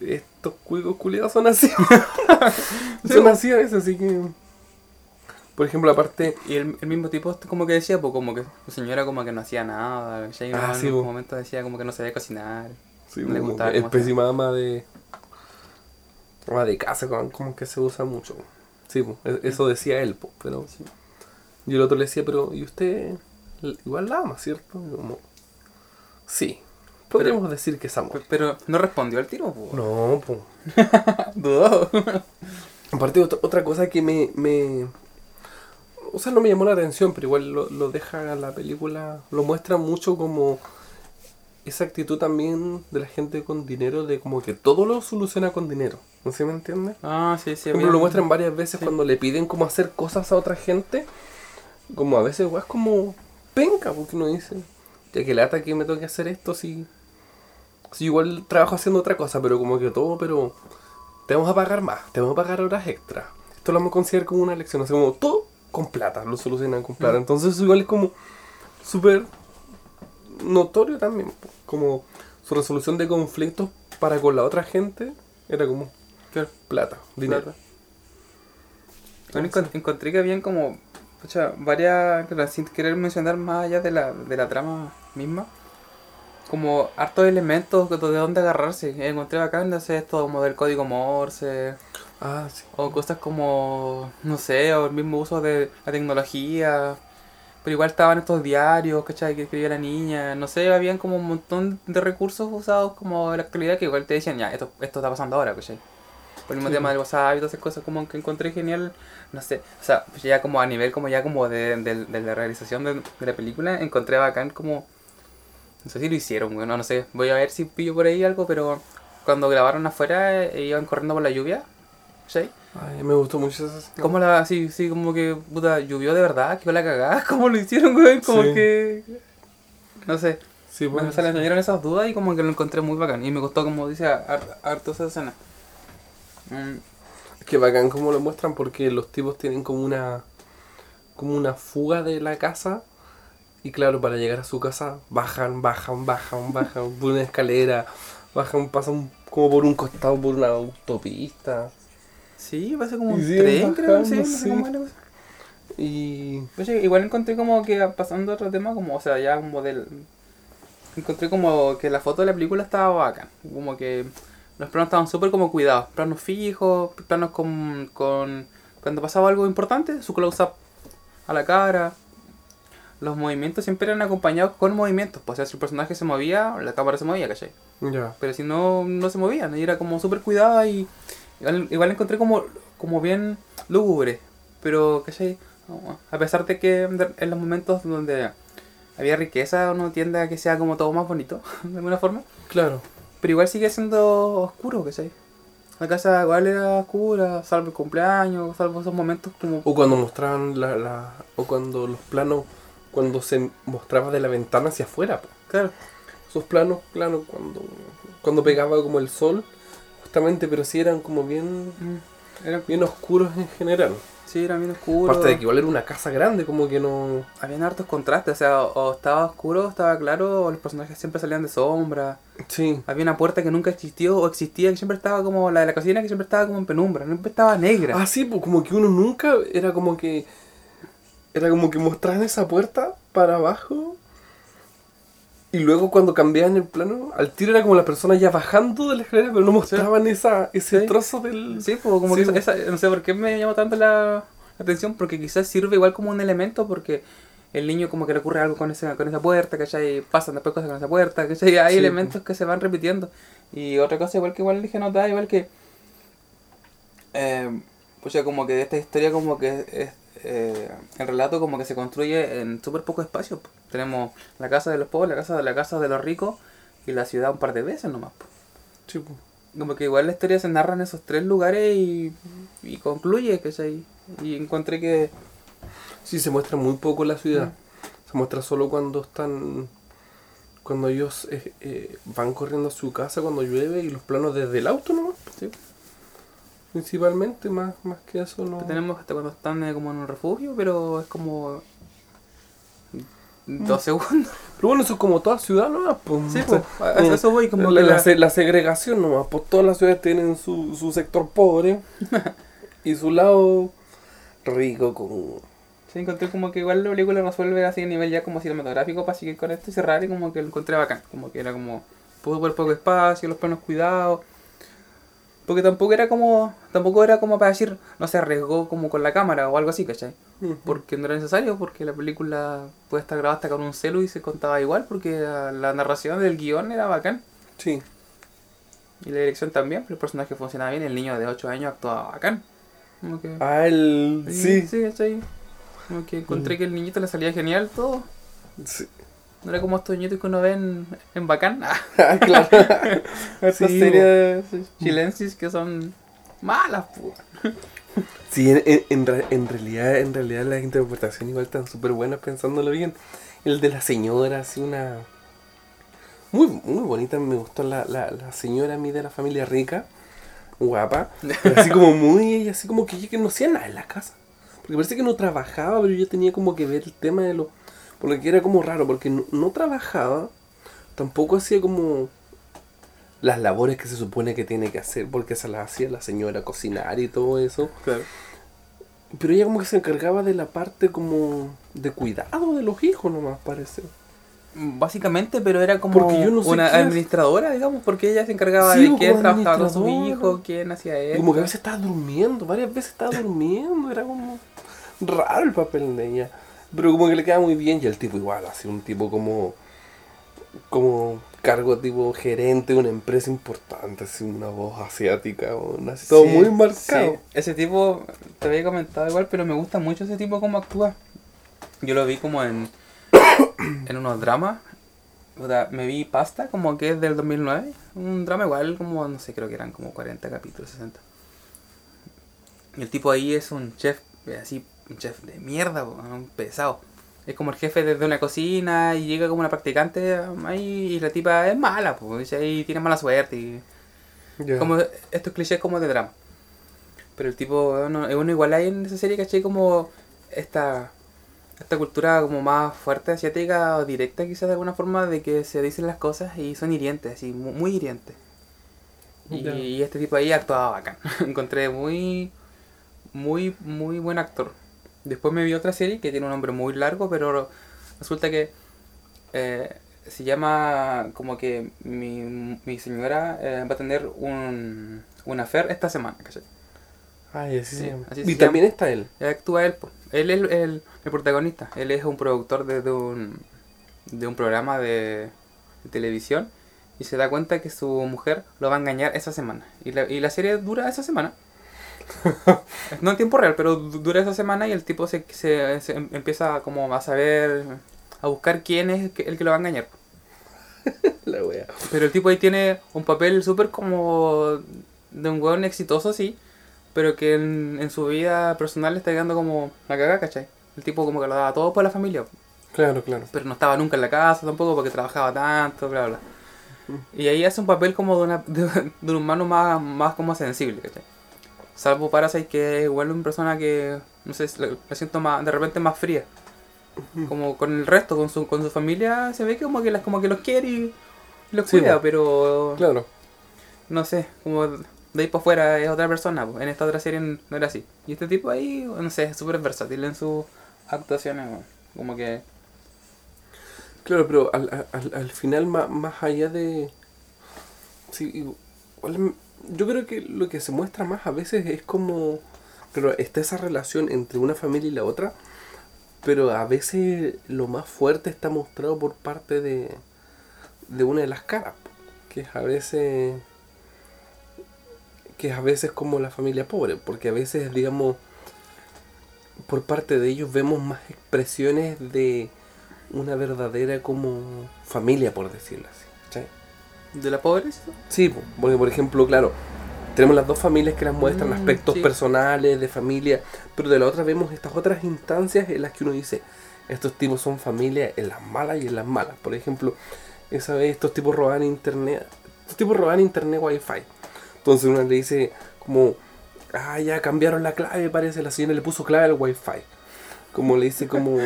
estos cuicos culiados son así. son así a veces, así que... Por ejemplo, aparte... Y el, el mismo tipo como que decía, pues como que su señora como que no hacía nada. Ya en Ah, sí, un momento decía como que no sabía cocinar. Sí, Le como gustaba es pésima ama de... Ama de casa, como que se usa mucho. Sí, po, e- eso decía él, po, pero... Sí. Y el otro le decía, pero ¿y usted igual la ama, cierto? Y como, sí, podríamos decir que es amor. Pe- Pero no respondió al tiro, pues. No, pues. Dudó. Aparte, otra, cosa que me, me. O sea, no me llamó la atención, pero igual lo, lo deja la película. Lo muestra mucho como. Esa actitud también de la gente con dinero, de como que todo lo soluciona con dinero. ¿No se me entiende? ah, sí, sí. Había- lo muestran varias veces Sí. cuando le piden como hacer cosas a otra gente. Como a veces, es como penca, porque uno dice, ya que lata que me tengo que hacer esto, si, si igual trabajo haciendo otra cosa, pero como que todo, pero te vamos a pagar más, te vamos a pagar horas extra. Esto lo vamos a considerar como una lección, así como todo con plata, lo solucionan con plata. Mm. Entonces igual es como súper notorio también, como su resolución de conflictos para con la otra gente era como plata, dinero. Bueno, encon- encontré que habían como pucha, varias, sin querer mencionar más allá de la, de la trama misma, como hartos elementos de dónde agarrarse. Encontré bacán, no sé, esto como del código Morse, Ah, sí. o cosas como, no sé, o el mismo uso de la tecnología. Pero igual estaban estos diarios, ¿cachai? Que escribía la niña. No sé, habían como un montón de recursos usados como de la actualidad que igual te decían, ya, esto, esto está pasando ahora, ¿cachai? Por el mismo Sí. tema del WhatsApp y todas esas cosas como que encontré genial, no sé, o sea, ya como a nivel como ya como de, de- de la realización de, de la película, encontré bacán como, no sé si lo hicieron, bueno, no sé, voy a ver si pillo por ahí algo, pero cuando grabaron afuera e iban corriendo por la lluvia, ¿cachai? Ay, me gustó mucho esa escena. ¿Cómo la, sí, sí, como que, puta, llovió de verdad? ¿Qué la cagada? ¿Cómo lo hicieron, güey? Como Sí. que, no sé, Sí, me, pues, se le salieron esas dudas y como que lo encontré muy bacán. Y me gustó, como dice, har- harto esa escena. Mm, Es que bacán como lo muestran porque los tipos tienen como una como una fuga de la casa y claro, para llegar a su casa bajan, bajan, bajan, bajan por una escalera, bajan, pasan como por un costado por una autopista Sí, parece como un tren, creo, sí, no sé cómo y Oye, igual encontré como que pasando a otro tema, como, o sea, ya como del... Encontré como que la foto de la película estaba bacán. Como que los planos estaban súper como cuidados. Planos fijos, planos con, con... Cuando pasaba algo importante, su close-up a la cara. Los movimientos siempre eran acompañados con movimientos. Pues, o sea, si el personaje se movía, la cámara se movía, ¿cachai? ya. Pero si no, no se movían. Y era como súper cuidada y igual, igual encontré como, como bien lúgubre. Pero, ¿cachai? A pesar de que en los momentos donde había riqueza uno tiende a que sea como todo más bonito, de alguna forma. Claro. Pero igual sigue siendo oscuro, ¿cachai? La casa igual era oscura, salvo el cumpleaños, salvo esos momentos como... O cuando mostraban la, la o cuando los planos cuando se mostraba de la ventana hacia afuera, po. Claro. esos planos, claro, cuando cuando pegaba como el sol, justamente, pero sí eran como bien Mm, Era, bien oscuros en general. sí, era bien oscuro. Aparte de que igual era una casa grande, como que no Habían hartos contrastes, o sea, o estaba oscuro, estaba claro, o los personajes siempre salían de sombra. Sí. Había una puerta que nunca existió, o existía, que siempre estaba como la de la cocina, que siempre estaba como en penumbra, siempre estaba negra. Ah, sí, pues como que uno nunca era como que era como que mostraban esa puerta para abajo y luego cuando cambiaban el plano, al tiro era como la persona ya bajando de la escalera, pero no mostraban esa, ese Sí. trozo del... Sí, pues como Sí, que pues. esa- esa- no sé por qué me llamó tanto la, atención, porque quizás sirve igual como un elemento, porque el niño como que le ocurre algo con esa, con esa puerta, ¿cachai? Pasan después cosas con esa puerta, ¿cachai? Hay Sí, elementos que se van repitiendo. Y otra cosa igual que igual dije notar, igual que... Eh, pues ya como que esta historia como que es, eh, el relato como que se construye en súper poco espacio. po. Tenemos la casa de los pobres, la casa, la casa de los ricos y la ciudad un par de veces nomás. po. Sí, pues. Como que igual la historia se narra en esos tres lugares y, y concluye, ¿cachai? Y encontré que... Sí, se muestra muy poco la ciudad. Mm. Se muestra solo cuando están. Cuando ellos eh, eh, van corriendo a su casa cuando llueve y los planos desde el auto nomás. Sí. Principalmente, más, más que eso no. Tenemos hasta cuando están eh, como en un refugio, pero es como... Dos segundos. Pero bueno, eso es como toda ciudad nomás. Pues, Sí, O sea, pues, a- eso voy, como la, que la la- se- la segregación nomás. Pues todas las ciudades tienen su, su sector pobre y su lado rico con. Sí, encontré como que igual la película resuelve así a nivel ya como cinematográfico para seguir con esto y cerrar y como que lo encontré bacán. Como que era como súper poco espacio, los planos cuidados. Porque tampoco era como, tampoco era como para decir, no se arriesgó como con la cámara o algo así, ¿cachai? Porque no era necesario, porque la película puede estar grabada hasta con un celu y se contaba igual, porque la, la narración del guion era bacán. Sí. Y la dirección también, pero el personaje funcionaba bien, el niño de 8 años actuaba bacán. Como que... Ah, el. Sí. Sí, ¿cachai? Como que encontré que el niñito le salía genial todo. Sí. No era como estos niñitos que uno ve en, en Bacán. Ah, claro. Estas Sí, series chilensis que son malas, pues. Sí, en, en- en re- en realidad, en realidad las interpretaciones igual están súper buenas pensándolo bien. El de la señora, así una... Muy, muy bonita, me gustó la, la, la señora a mí de la familia rica, guapa, pero así como muy, así como que que no hacía nada en la casa. Porque parece que no trabajaba, pero yo tenía como que ver el tema de lo... Porque era como raro, porque no, no trabajaba, tampoco hacía como las labores que se supone que tiene que hacer, porque se las hacía la señora cocinar y todo eso. Claro. Pero ella como que se encargaba de la parte como de cuidado de los hijos nomás, parece. Básicamente, pero era como Porque yo no sé una administradora, digamos, porque ella se encargaba Sí, de como quién trabajaba con sus administradora. hijos, quién hacía Y esto. como que a veces estaba durmiendo, varias veces estaba durmiendo, era como raro el papel de ella. Pero como que le queda muy bien y el tipo igual, así un tipo como como cargo tipo gerente de una empresa importante, así una voz asiática, una- así todo Sí, muy marcado. sí. Ese tipo, te había comentado igual, pero me gusta mucho ese tipo como actúa. Yo lo vi como en, en unos dramas. Puta, Me vi Pasta, como que es del 2009. Un drama igual, como, no sé, creo que eran como 40 capítulos, 60. Y el tipo ahí es un chef, así, un chef de mierda, po, un pesado. Es como el jefe desde una cocina y llega como una practicante um, ahí y la tipa es mala, pues, y tiene mala suerte. Y, como estos clichés como de drama. Pero el tipo, uno, uno igual hay en esa serie, ¿cachai? Como esta, esta cultura como más fuerte asiática o directa quizás de alguna forma de que se dicen las cosas y son hirientes, así, mu- muy, hirientes. Y, y este tipo ahí actuaba bacán. Encontré muy, muy, muy buen actor. Después me vi otra serie que tiene un nombre muy largo, pero resulta que eh, se llama como que mi, mi señora eh, va a tener un, un affair esta semana, ¿cachai? Ay, así Sí, se llama. así y se también está él. Él actúa él, po. él es el, el- el protagonista, él es un productor de, de un, de un programa de, de televisión y se da cuenta que su mujer lo va a engañar esa semana. Y la, y la serie dura esa semana. no en tiempo real, pero du- dura esa semana y el tipo se, se, se em- empieza como a saber, a buscar quién es el que, el que lo va a engañar. La wea. Pero el tipo ahí tiene un papel súper como de un weón exitoso, sí, pero que en, en su vida personal le está quedando como la cagada, ¿cachai? El tipo como que lo daba todo por la familia, Claro, claro. pero no estaba nunca en la casa tampoco porque trabajaba tanto, bla, bla. Y ahí hace un papel como de, una, de, de un humano más, más como sensible, ¿cachai? Salvo Parasite que es igual una persona que, no sé, la, siento más, de repente más fría. Como con el resto, con su, con su familia, se ve que como que, las, como que los quiere y los Sí, cuida, pero Claro. no sé, como de ahí para afuera es otra persona, en esta otra serie no era así. Y este tipo ahí, no sé, es súper versátil en sus actuaciones, como que... Claro, pero al, al, al final, más, más allá de. Sí, igual, yo creo que lo que se muestra más a veces es como. Pero está esa relación entre una familia y la otra. Pero a veces lo más fuerte está mostrado por parte de. de una de las caras. Que es a veces. que es a veces como la familia pobre. Porque a veces, digamos. por parte de ellos vemos más expresiones de una verdadera como familia, por decirlo así. ¿cachai? ¿De la pobreza? Sí, po, porque por ejemplo, claro, tenemos las dos familias que las muestran Mm, aspectos sí. personales, de familia, pero de la otra vemos estas otras instancias en las que uno dice, estos tipos son familia en las malas y en las malas. Por ejemplo, esa vez estos tipos roban internet, estos tipos roban internet wifi. Entonces uno le dice como, ah, ya cambiaron la clave, parece, la señora le puso clave al wifi. Como le dice como,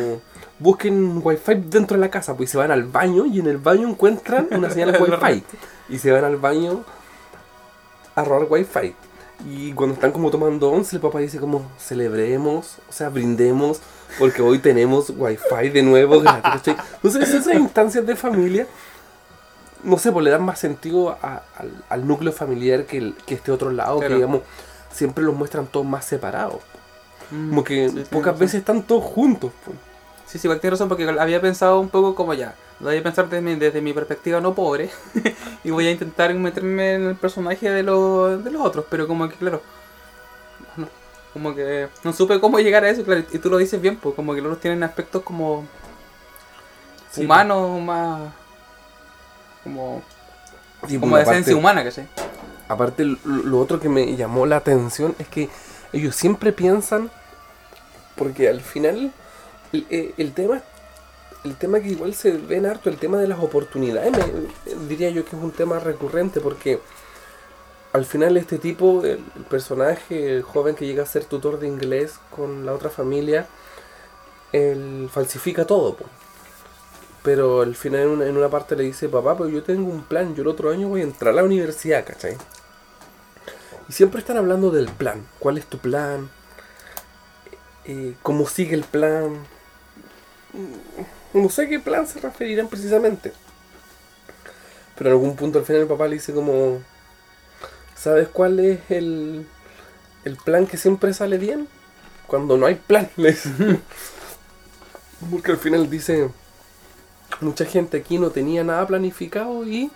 busquen wifi dentro de la casa, pues y se van al baño y en el baño encuentran una señal wifi. Y se van al baño a robar wifi. Y cuando están como tomando once, el papá dice como, celebremos, o sea, brindemos, porque hoy tenemos wifi de nuevo gratis. Entonces esas instancias de familia, no sé, pues le dan más sentido a- al, al núcleo familiar que, el- que este otro lado, Claro. que digamos, siempre los muestran todos más separados. Mm, Como que sí, pocas veces están todos juntos. pues. Sí, sí, igual tienes razón porque había pensado un poco como ya. Lo voy a pensar desde mi, desde mi perspectiva no pobre. y voy a intentar meterme en el personaje de, los de los otros. Pero como que, claro. no, como que no supe cómo llegar a eso, claro. Y tú lo dices bien, pues como que los otros tienen aspectos como Sí, humanos, más. Como, Sí, como de esencia humana, ¿cachai? Aparte, lo otro que me llamó la atención es que ellos siempre piensan, porque al final el, eh, tema, el tema que igual se ve en harto, el tema de las oportunidades, diría yo que es un tema recurrente, porque al final este tipo, el, personaje, el joven que llega a ser tutor de inglés con la otra familia, él falsifica todo. Pero al final en una, en una parte le dice, papá, pero yo tengo un plan, yo el otro año voy a entrar a la universidad, ¿cachai? Y siempre están hablando del plan. ¿Cuál es tu plan? Eh, ¿Cómo sigue el plan? Mm, No sé a qué plan se referirán precisamente. Pero en algún punto al final el papá le dice como... ¿Sabes cuál es el, el plan que siempre sale bien? Cuando no hay plan. le dice. Porque al final dice... Mucha gente aquí no tenía nada planificado y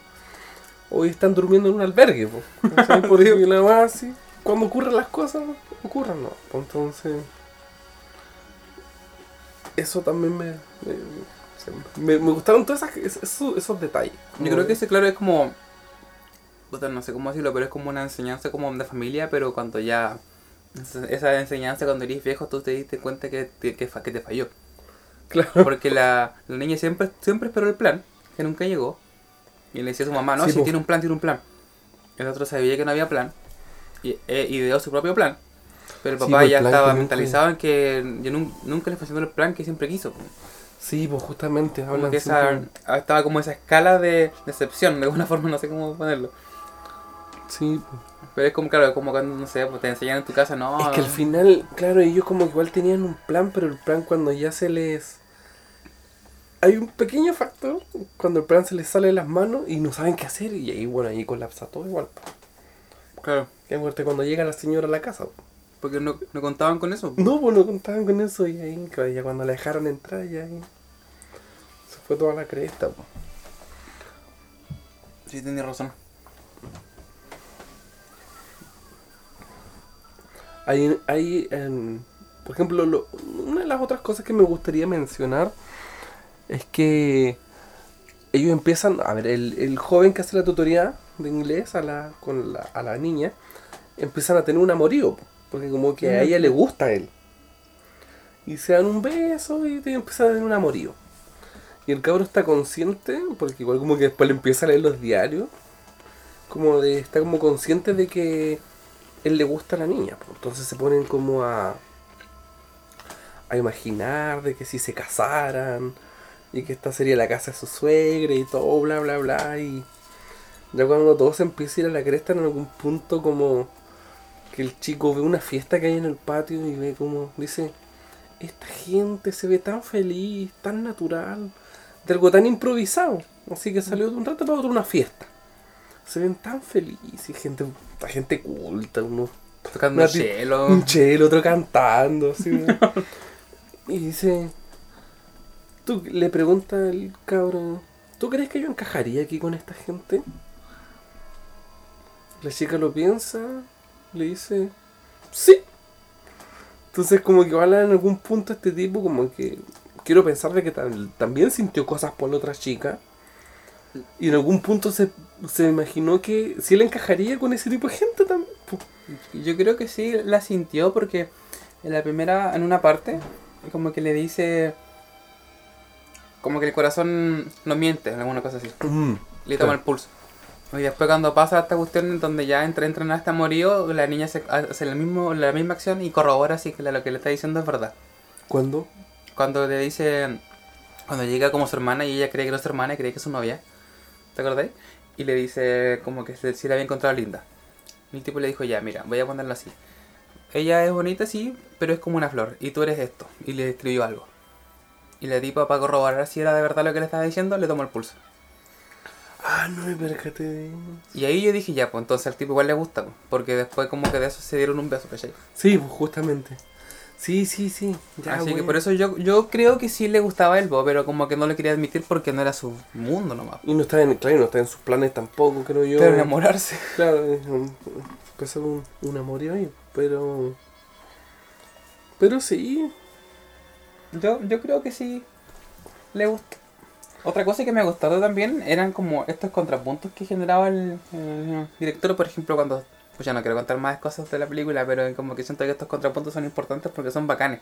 hoy están durmiendo en un albergue. po. Por eso, y la más así, cuando ocurren las cosas, ocurran, ¿no? Pues Entonces, eso también me, me, me- me gustaron todos esas- esos, esos detalles. Yo creo que ese, claro, es como. no sé cómo decirlo, pero es como una enseñanza como de familia, pero cuando ya. esa- enseñanza cuando eres viejo, tú te diste cuenta que te, que, que te falló. Claro. Porque la, la niña siempre, siempre esperó el plan, que nunca llegó. Y le decía a su mamá, no, Sí, si po. tiene un plan, tiene un plan. El otro sabía que no había plan. Y e ideó su propio plan. Pero el papá po, el ya estaba nunca- mentalizado en que nun- nunca le funcionó el plan que siempre quiso. Sí, pues justamente Como hablan que esa, siempre- estaba como esa escala de decepción, de alguna forma, no sé cómo ponerlo. Sí, pues. Pero es como, claro, como cuando, no sé, pues te enseñan en tu casa, no. Es que al final, claro, ellos como que igual tenían un plan, pero el plan cuando ya se les... Hay un pequeño factor cuando el plan se les sale de las manos y no saben qué hacer y ahí, bueno, ahí colapsa todo igual. Claro, Qué muerte cuando llega la señora a la casa. po. porque no, no contaban con eso. No, pues no contaban con eso y ahí, ya cuando la dejaron entrar, ya ahí... Se fue toda la cresta. po. Sí, tenías razón. Hay, hay por ejemplo, lo- una de las otras cosas que me gustaría mencionar es que ellos empiezan, a ver, el, el joven que hace la tutoría de inglés a la, con la, a la niña, empiezan a tener un amorío, po, porque como que a ella le gusta a él. Y se dan un beso y te- empiezan a tener un amorío. Y el cabro está consciente, porque igual como que después le empieza a leer los diarios, como de, está como consciente de que él le gusta a la niña. Entonces se ponen como a, a imaginar de que si se casaran y que esta sería la casa de su suegra y todo, bla, bla, bla. Y ya cuando todo se empieza a ir a la cresta en algún punto como que el chico ve una fiesta que hay en el patio y ve como, dice, esta gente se ve tan feliz, tan natural, de algo tan improvisado. Así que salió de un rato para otro una fiesta. Se ven tan felices, gente, gente culta, uno Tocando Una ti- cielo. un chelo, otro cantando, así. y dice, le pregunta el cabrón, ¿tú crees que yo encajaría aquí con esta gente? La chica lo piensa, le dice, sí. Entonces como que ojalá en algún punto este tipo como que quiero pensar de que tam- también sintió cosas por la otra chica. Y en algún punto se, se imaginó que si él encajaría con ese tipo de gente también. Yo creo que sí la sintió porque en la primera, en una parte, como que le dice. Como que el corazón no miente, alguna cosa así. Le toma el pulso. Y después cuando pasa esta cuestión en donde ya entra, entra en este amorío, la niña se- hace la, mismo, la misma acción y corrobora así que lo que le está diciendo es verdad. ¿Cuándo? Cuando le dice, cuando llega como su hermana y ella cree que no es su hermana y cree que es su novia, ¿te acordáis? Y le dice como que si la había encontrado linda. Y el tipo le dijo, ya, mira, voy a ponerlo así. Ella es bonita, sí, pero es como una flor. Y tú eres esto. Y le escribió algo. Y la tipa, para corroborar si era de verdad lo que le estaba diciendo, le tomó el pulso. Ah, no me percaté Y ahí yo dije, ya, pues entonces al tipo igual le gusta. pues, Porque después como que de eso se dieron un beso, ¿cachai? Sí, pues justamente. Sí, sí, sí. Ya, Así que por eso yo, yo creo que sí le gustaba el bo, pero como que no lo quería admitir porque no era su mundo nomás. Y no está en, claro, no está en sus planes tampoco, creo yo. Pero enamorarse. Claro, es un, empezó un, un amorío ahí, pero... Pero sí, Yo, yo creo que sí le gusta. Otra cosa que me gustó también eran como estos contrapuntos que generaba el, el director, por ejemplo, cuando... Pues ya no quiero contar más cosas de la película, pero como que siento que estos contrapuntos son importantes porque son bacanes.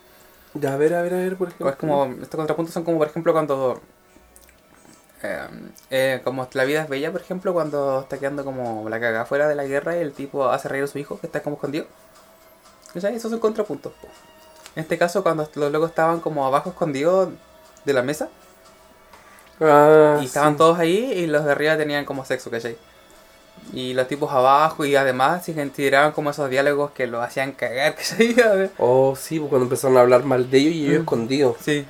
ya a ver, a ver, a ver, por ejemplo. Es como, estos contrapuntos son como, por ejemplo, cuando... eh, eh, como La vida es bella, por ejemplo, cuando está quedando como la cagada fuera de la guerra y el tipo hace reír a su hijo que está como escondido. ¿Cachai? Esos son contrapuntos. po. En este caso, cuando los locos estaban como abajo escondidos de la mesa Ah, y estaban sí. todos ahí y los de arriba tenían como sexo, ¿cachai? Y los tipos abajo y además se tiraban como esos diálogos que los hacían cagar, ¿cachai? Oh, sí, pues cuando empezaron a hablar mal de ellos y ellos Mm. escondidos. Sí.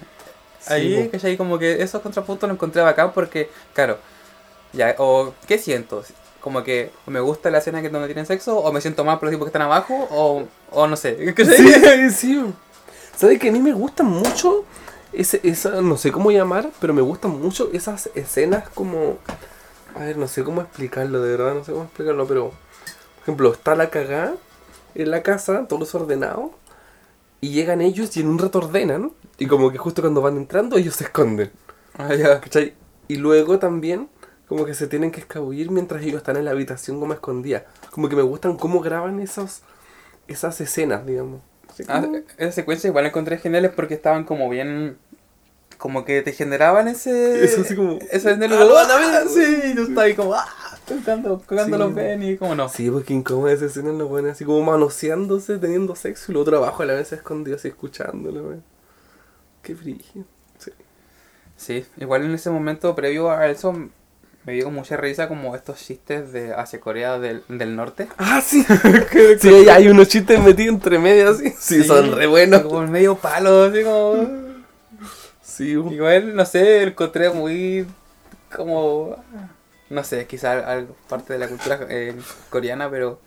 Sí, Ahí, po. ¿cachai? Como que esos contrapuntos los encontré bacán porque, claro, ya, o ¿qué siento? Como que me gusta la escena que donde tienen sexo, o me siento mal por los tipos que están abajo, o, o no sé. Sí, sí. ¿Sabes que a mí me gustan mucho ese, esa, no sé cómo llamar, pero me gustan mucho esas escenas como... A ver, no sé cómo explicarlo, de verdad, no sé cómo explicarlo, pero... Por ejemplo, está la cagada en la casa, todo desordenado, y llegan ellos y en un rato ordenan, y como que justo cuando van entrando ellos se esconden. Ah, ya. ¿Cachai? Y luego también como que se tienen que escabullir mientras ellos están en la habitación como escondidas. Como que me gustan cómo graban esos, esas escenas, digamos. Así Ah, esa secuencia igual la encontré geniales porque estaban como bien. Como que te generaban ese. Eso así como- Ese de ¡Ah, los lo van a ver! Sí, y tú estás ahí como. ¡Ah! Tocando, tocando Sí. los ven y como no. Sí, porque incómoda esa escena lo ponen así como manoseándose, teniendo sexo y lo otro abajo a la mesa escondido así escuchándolo, weón. Qué brillo. Sí. Sí, igual en ese momento previo a eso me dio mucha risa como estos chistes de hacia Corea del, del Norte. Ah, sí. sí, hay- hay unos chistes metidos entre medio así. Sí, son re buenos. Como el medio palo, así como. Sí, Igual, no sé, el encontré muy. como. No sé, quizás algo parte de la cultura eh, coreana, pero.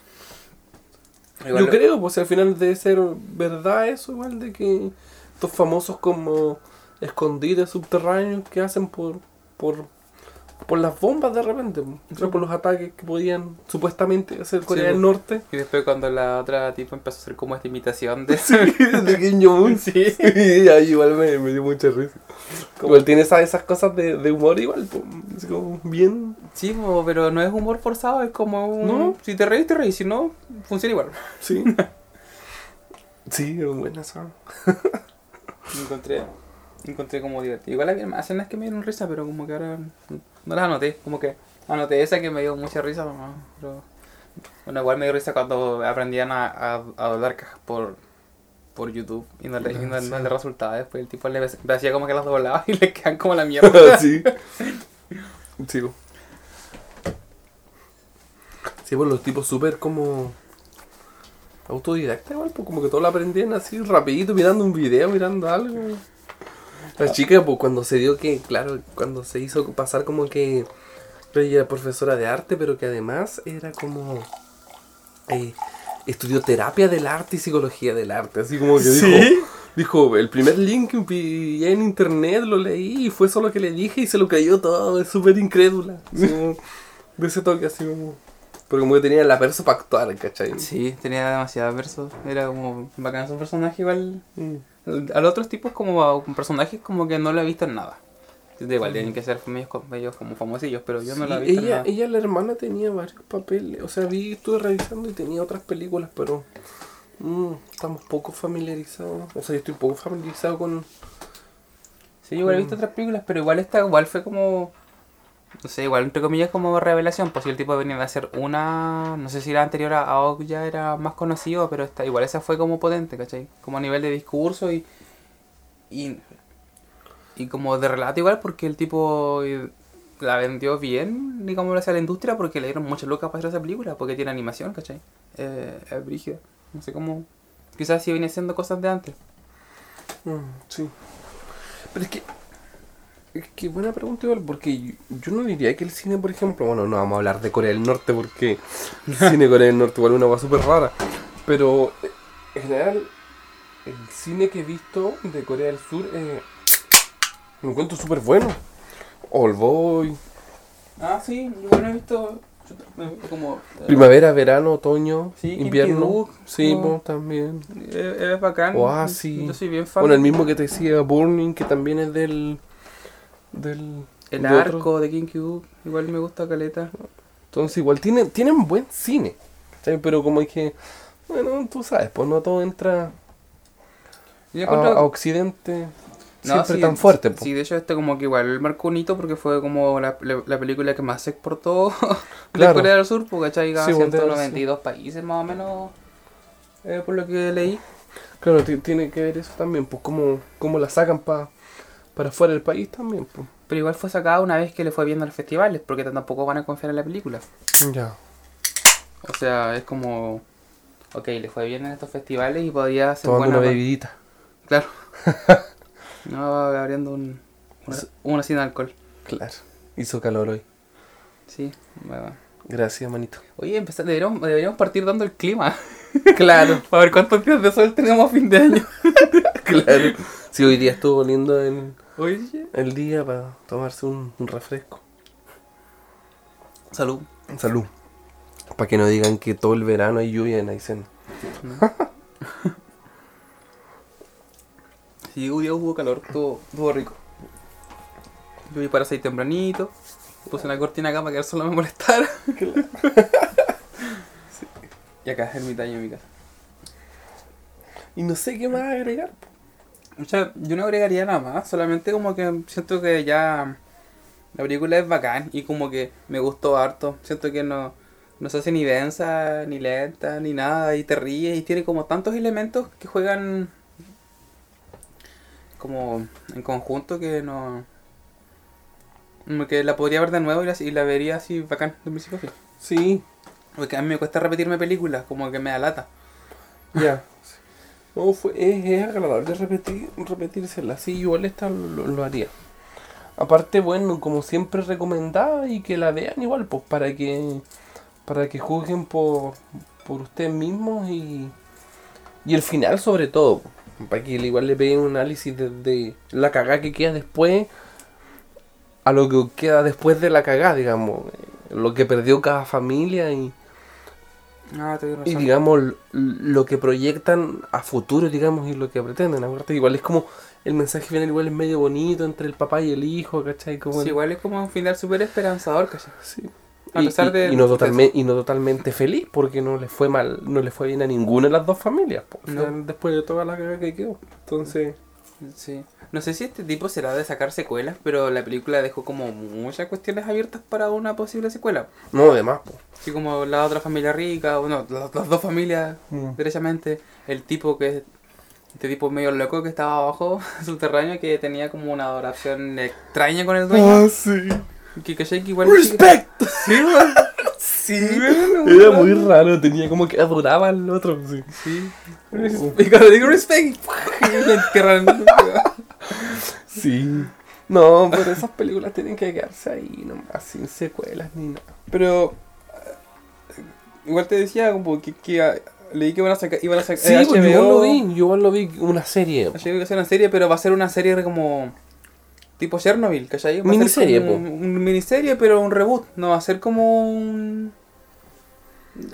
Yo creo, pues al final debe ser verdad eso, igual de que estos famosos como escondites subterráneos que hacen por por por las bombas de repente, o sea, por los ataques que podían supuestamente hacer Corea Sí, del. Norte. Y después cuando la otra tipo empezó a hacer como esta imitación de de Kim Jong-un. Sí. Sí, ahí igual me, me dio mucha risa. Igual tiene esas, esas cosas de, de humor igual, pues, como bien Sí, pero no es humor forzado, es como un... No. Si te reís, te reís, si no, funciona igual. Sí. sí, es buena esa. Me encontré, encontré como divertido. Igual había más escenas que me dieron risa, pero como que ahora no las anoté. Como que anoté esa que me dio mucha risa. Pero, bueno, igual me dio risa cuando aprendían a, a, a doblar cajas por, por YouTube y no le, y no, no le resultaba. Después el tipo le, le hacía como que las doblaba y le quedan como la mierda. sí. Sí. Sí, pues los tipos súper como autodidacta igual, pues como que todos lo aprendían así rapidito, mirando un video, mirando algo. La chica, pues cuando se dio que, claro, cuando se hizo pasar como que ella era profesora de arte, pero que además era como... eh, estudió terapia del arte y psicología del arte, así como que ¿Sí? dijo... Dijo, el primer link que pillé en internet lo leí y fue solo lo que le dije y se lo creyó todo, es súper incrédula. como, de ese toque así como... Pero como que tenía la perso para actuar, ¿cachai? Sí, tenía demasiados versos. Era como bacán su personaje igual. Mm. A los otros tipos como personajes como que no lo he visto en nada. Da igual, tienen que ser medios como famosillos, pero yo no lo he visto en ella, nada. ella, la hermana, tenía varios papeles. O sea, vi, estuve revisando y tenía otras películas, pero mm, estamos poco familiarizados. O sea, yo estoy poco familiarizado con. Sí, igual he visto otras películas, pero igual esta igual fue como... No sé, igual entre comillas como revelación, pues si el tipo venía de hacer una... No sé si la anterior a a Og ya era más conocido, pero esta, igual esa fue como potente, ¿cachai? Como a nivel de discurso y... Y, y como de relato igual, porque el tipo eh, la vendió bien, digamos, hacia la industria, porque le dieron muchas lucas para hacer esa película, porque tiene animación, ¿cachai? Eh, es brígida. No sé cómo... Quizás si viene haciendo cosas de antes. Mm, sí. Pero es que. Es que buena pregunta igual, porque yo, yo no diría que el cine, por ejemplo, bueno, no vamos a hablar de Corea del Norte porque el cine de Corea del Norte igual es una cosa súper rara, pero eh, en general el cine que he visto de Corea del Sur eh, lo encuentro súper bueno. All Boy, Ah, sí, igual no he visto como... eh, primavera, verano, otoño, Sí, invierno. Sí, po, también. Es, es bacán. Oasis. Yo soy bien fan. Bueno, el mismo que te decía Burning, que también es del. Del. El de otro. arco de King Cube, igual me gusta Caleta. Entonces igual tienen, tienen buen cine. ¿cachai? Pero como es que, bueno, tú sabes, pues no todo entra a, a Occidente No, siempre sí, tan fuerte. pues. Sí, de hecho este como que igual marcó un hito porque fue como la, la, la película que más se exportó Claro. de Corea del Sur, porque ¿cachai? A Sí, bueno, debe 192 países más o menos, eh, por lo que leí. Claro, ti- tiene que ver eso también, pues cómo, cómo la sacan pa, para fuera del país también. Pues. Pero igual fue sacada una vez que le fue viendo a los festivales, porque tampoco van a confiar en la película. Ya. O sea, es como... Ok, le fue bien en estos festivales y podía ser Tomando buena una bebidita. Claro. no, abriendo un, una, una sin alcohol. Claro. Hizo calor hoy. Sí, bueno. Gracias, manito. Oye, empezar, deberíamos, deberíamos partir dando el clima. Claro. Para ver cuántos días de sol tenemos a fin de año. claro. Sí, hoy día estuvo lindo el, Oye. el día para tomarse un, un refresco. Salud. Salud. Para que no digan que todo el verano hay lluvia en Aysén. Sí, hoy día hubo calor, estuvo, estuvo rico. Yo vi para seis tempranito, puse una cortina acá para que el sol no me molestara. Sí. Y acá es ermitaño en mi casa. Y no sé qué más agregar. O sea, yo no agregaría nada más, solamente como que siento que ya la película es bacán y como que me gustó harto. Siento que no, no se hace ni densa, ni lenta, ni nada, y te ríes y tiene como tantos elementos que juegan como en conjunto que no... como que la podría ver de nuevo y la, y la vería así bacán de principio. Sí, Porque a mí me cuesta repetirme películas, como que me da lata. ya. No, fue, es, es agradable repetir, repetírsela. Sí, igual esta lo, haría. Aparte, bueno, como siempre recomendada y que la vean igual, pues para que para que juzguen por, por ustedes mismos y, y el final sobre todo. Para que igual le peguen un análisis de, de la cagada que queda después a lo que queda después de la cagada, digamos. eh, Lo que perdió cada familia y, Ah, y digamos lo que proyectan a futuro, digamos, y lo que pretenden. Acuérdate, igual es como el mensaje final igual es medio bonito entre el papá y el hijo, ¿cachai? Como Sí, el- igual es como un final súper esperanzador, ¿cachai? Sí. A Y, pesar y- de- y no totalmente, y no totalmente feliz porque no le fue mal, no le fue bien a ninguna de las dos familias, No. final, después de toda la cagada que quedó. Entonces, Sí. No sé si este tipo será de sacar secuelas, pero la película dejó como muchas cuestiones abiertas para una posible secuela. no, además, po. Así como la otra familia rica, bueno, las, las dos familias, Mm. derechamente. El tipo que, este tipo medio loco que estaba abajo, subterráneo, que tenía como una adoración extraña con el dueño. sí. Que, que igual... ¡Respect! Sí. Sí. Bueno, Era muy raro, tenía como que adoraba al otro. Sí. Sí. Y cuando digo respect, entierran. Sí. No, pero esas películas tienen que quedarse ahí nomás, sin secuelas ni nada. Pero igual te decía como que, que ah, leí que iban a sacar iban a sacar Sí, eh, pues yo lo vi, yo lo vi, una serie. HBO a hacer una serie, pero va a ser una serie como tipo Chernobyl, a ser Miniserie, po. un, un miniserie, pero un reboot, no va a ser como un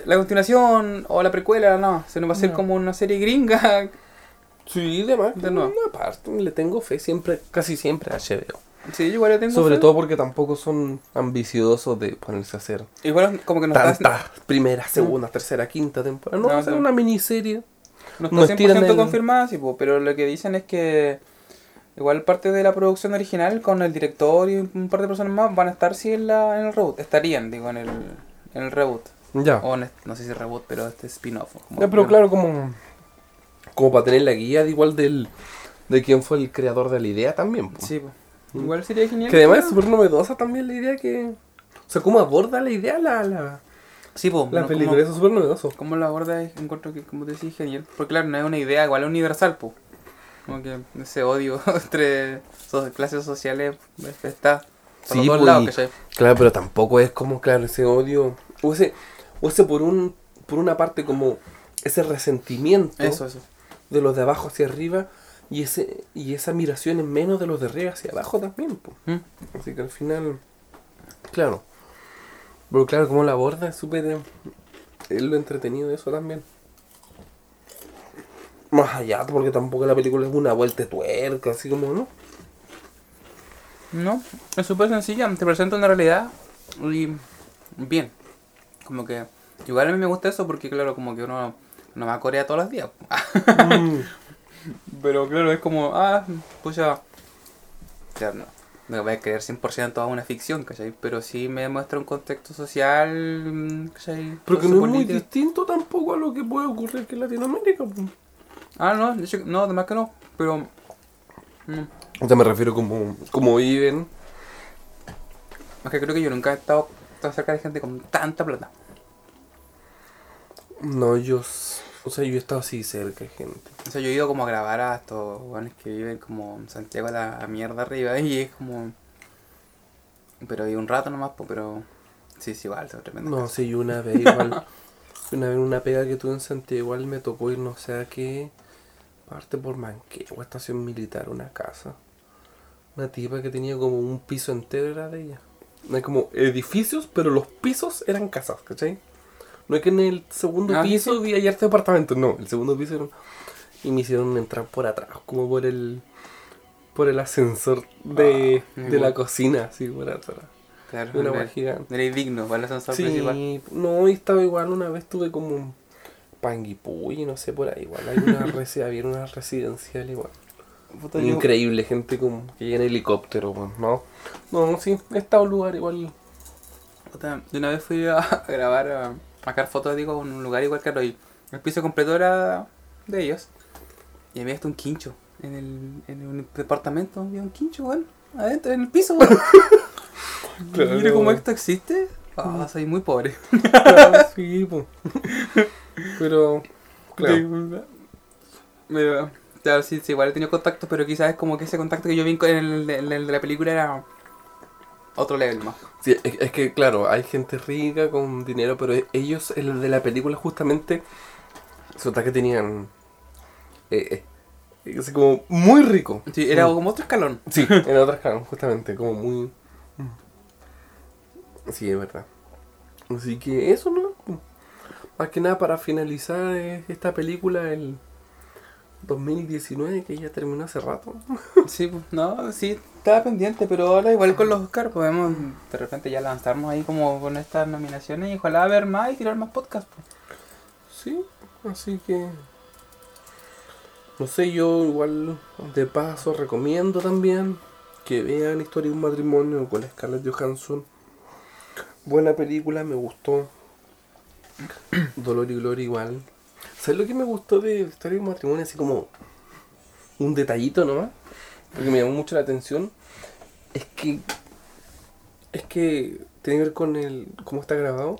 la continuación o la precuela, no, sino va a ser No. como una serie gringa. Sí, demás. De nuevo. Aparte, le tengo fe siempre, casi siempre a HBO. Sí, yo igual le tengo Sobre fe. todo porque tampoco son ambiciosos de ponerse a hacer igual como que no está, tantas primeras, segundas, tercera, quinta temporada. No, No, va a ser una miniserie. No está 100% estiran el- confirmada, sí, po, pero lo que dicen es que igual parte de la producción original con el director y un par de personas más van a estar sí en, la, en el reboot. Estarían, digo, en el, en el reboot. Ya. O en este- no sé si reboot, pero este spin-off. Ya, pero claro, como, como para tener la guía de igual del, de quién fue el creador de la idea también. po. Sí, po. igual sería genial. Que además es súper novedosa también la idea que... O sea, cómo aborda la idea la, la, Sí, po, la no, película. como- Eso es súper novedoso. Cómo la aborda encuentro que, como te decía, genial. Porque claro, no es una idea igual universal, po. Como que ese odio entre clases sociales pues, está por Sí, los dos po, lados. Claro, pero tampoco es como, claro, ese odio... O ese, o ese por, un, por una parte como ese resentimiento Eso, eso. de los de abajo hacia arriba y ese y esa admiración en menos de los de arriba hacia abajo también. po. Mm. Así que al final, claro. Pero claro, como la aborda es súper... eh, Es lo entretenido de eso también. Más allá, porque tampoco la película es una vuelta de tuerca, así como, ¿no? No, es súper sencilla, te presenta una realidad y bien. Como que igual a mí me gusta eso porque claro, como que uno no va a Corea todos los días. Pero claro, es como, ah, pues ya. No, no voy a creer 100% toda una ficción, ¿cachai? Pero sí me muestra un contexto social, mm, ¿cachai? Pero que no es muy distinto tampoco a lo que puede ocurrir aquí en Latinoamérica. Ah, no, de hecho, no, además que no, pero... mm, O sea, me refiero como, como viven. es que creo que yo nunca he estado tan cerca de gente con tanta plata. No, yo... O sea, yo he estado así cerca de gente. O sea, yo he ido como a grabar a estos buenos que viven como en Santiago a la mierda arriba y es como... Pero hay un rato nomás, pero... Sí, sí, igual, es tremendo. No, sí, una vez igual. una vez una pega que tuve en Santiago igual me tocó ir no sé a qué parte por Manquehue, estación militar, una casa. Una tipa que tenía como un piso entero era de ella. Hay como edificios, pero los pisos eran casas, ¿cachai? No es que en el segundo Ah, piso había ya este departamento, no, el segundo piso era... Y me hicieron entrar por atrás, como por el... Por el ascensor de, Ah, de la cocina, así por atrás. Claro, Una era- gigante. Era digno, para el ascensor principal. Sí, no, y estaba igual, una vez tuve como Panguipulli, no sé por ahí, igual. Hay una resi- había una residencial igual. Increíble, gente como que llega en helicóptero, bueno, ¿no? No, sí, he estado en un lugar igual. puta, yo una vez fui a, a grabar, a, sacar fotos, digo, en un lugar igual que y el piso completo era de ellos. Y había hasta un quincho. En el, en un departamento había un quincho, weón. Adentro, en el piso, weón. Claro. Mira cómo esto existe. Ah, soy muy pobre. Claro, sí, po. Pero, claro. Pero, claro, sí, sí, igual he tenido contacto, pero quizás es como que ese contacto que yo vi con el, de la película era otro level más. Sí, es, es que, claro, hay gente rica con dinero, pero ellos, el de la película, justamente, se que tenían. Eh, eh, así como muy rico. Sí, era Mm. como otro escalón. Sí, en otras caras, justamente, como muy... Sí, es verdad. Así que eso, ¿no? Más que nada para finalizar eh, esta película el 2019 que ya terminó hace rato. Sí, pues, no, sí, estaba pendiente, pero ahora igual con los Oscars podemos de repente ya lanzarnos ahí como con estas nominaciones y ojalá ver más y tirar más podcasts. pues. Sí, así que... No sé, yo igual de paso recomiendo también que vean Historia de un matrimonio con Scarlett Johansson. Buena película, me gustó. Dolor y Gloria igual. ¿Sabes lo que me gustó de Historia de un matrimonio? Así como un detallito nomás. Porque me llamó mucho la atención. Es que... Es que tiene que ver con el cómo está grabado.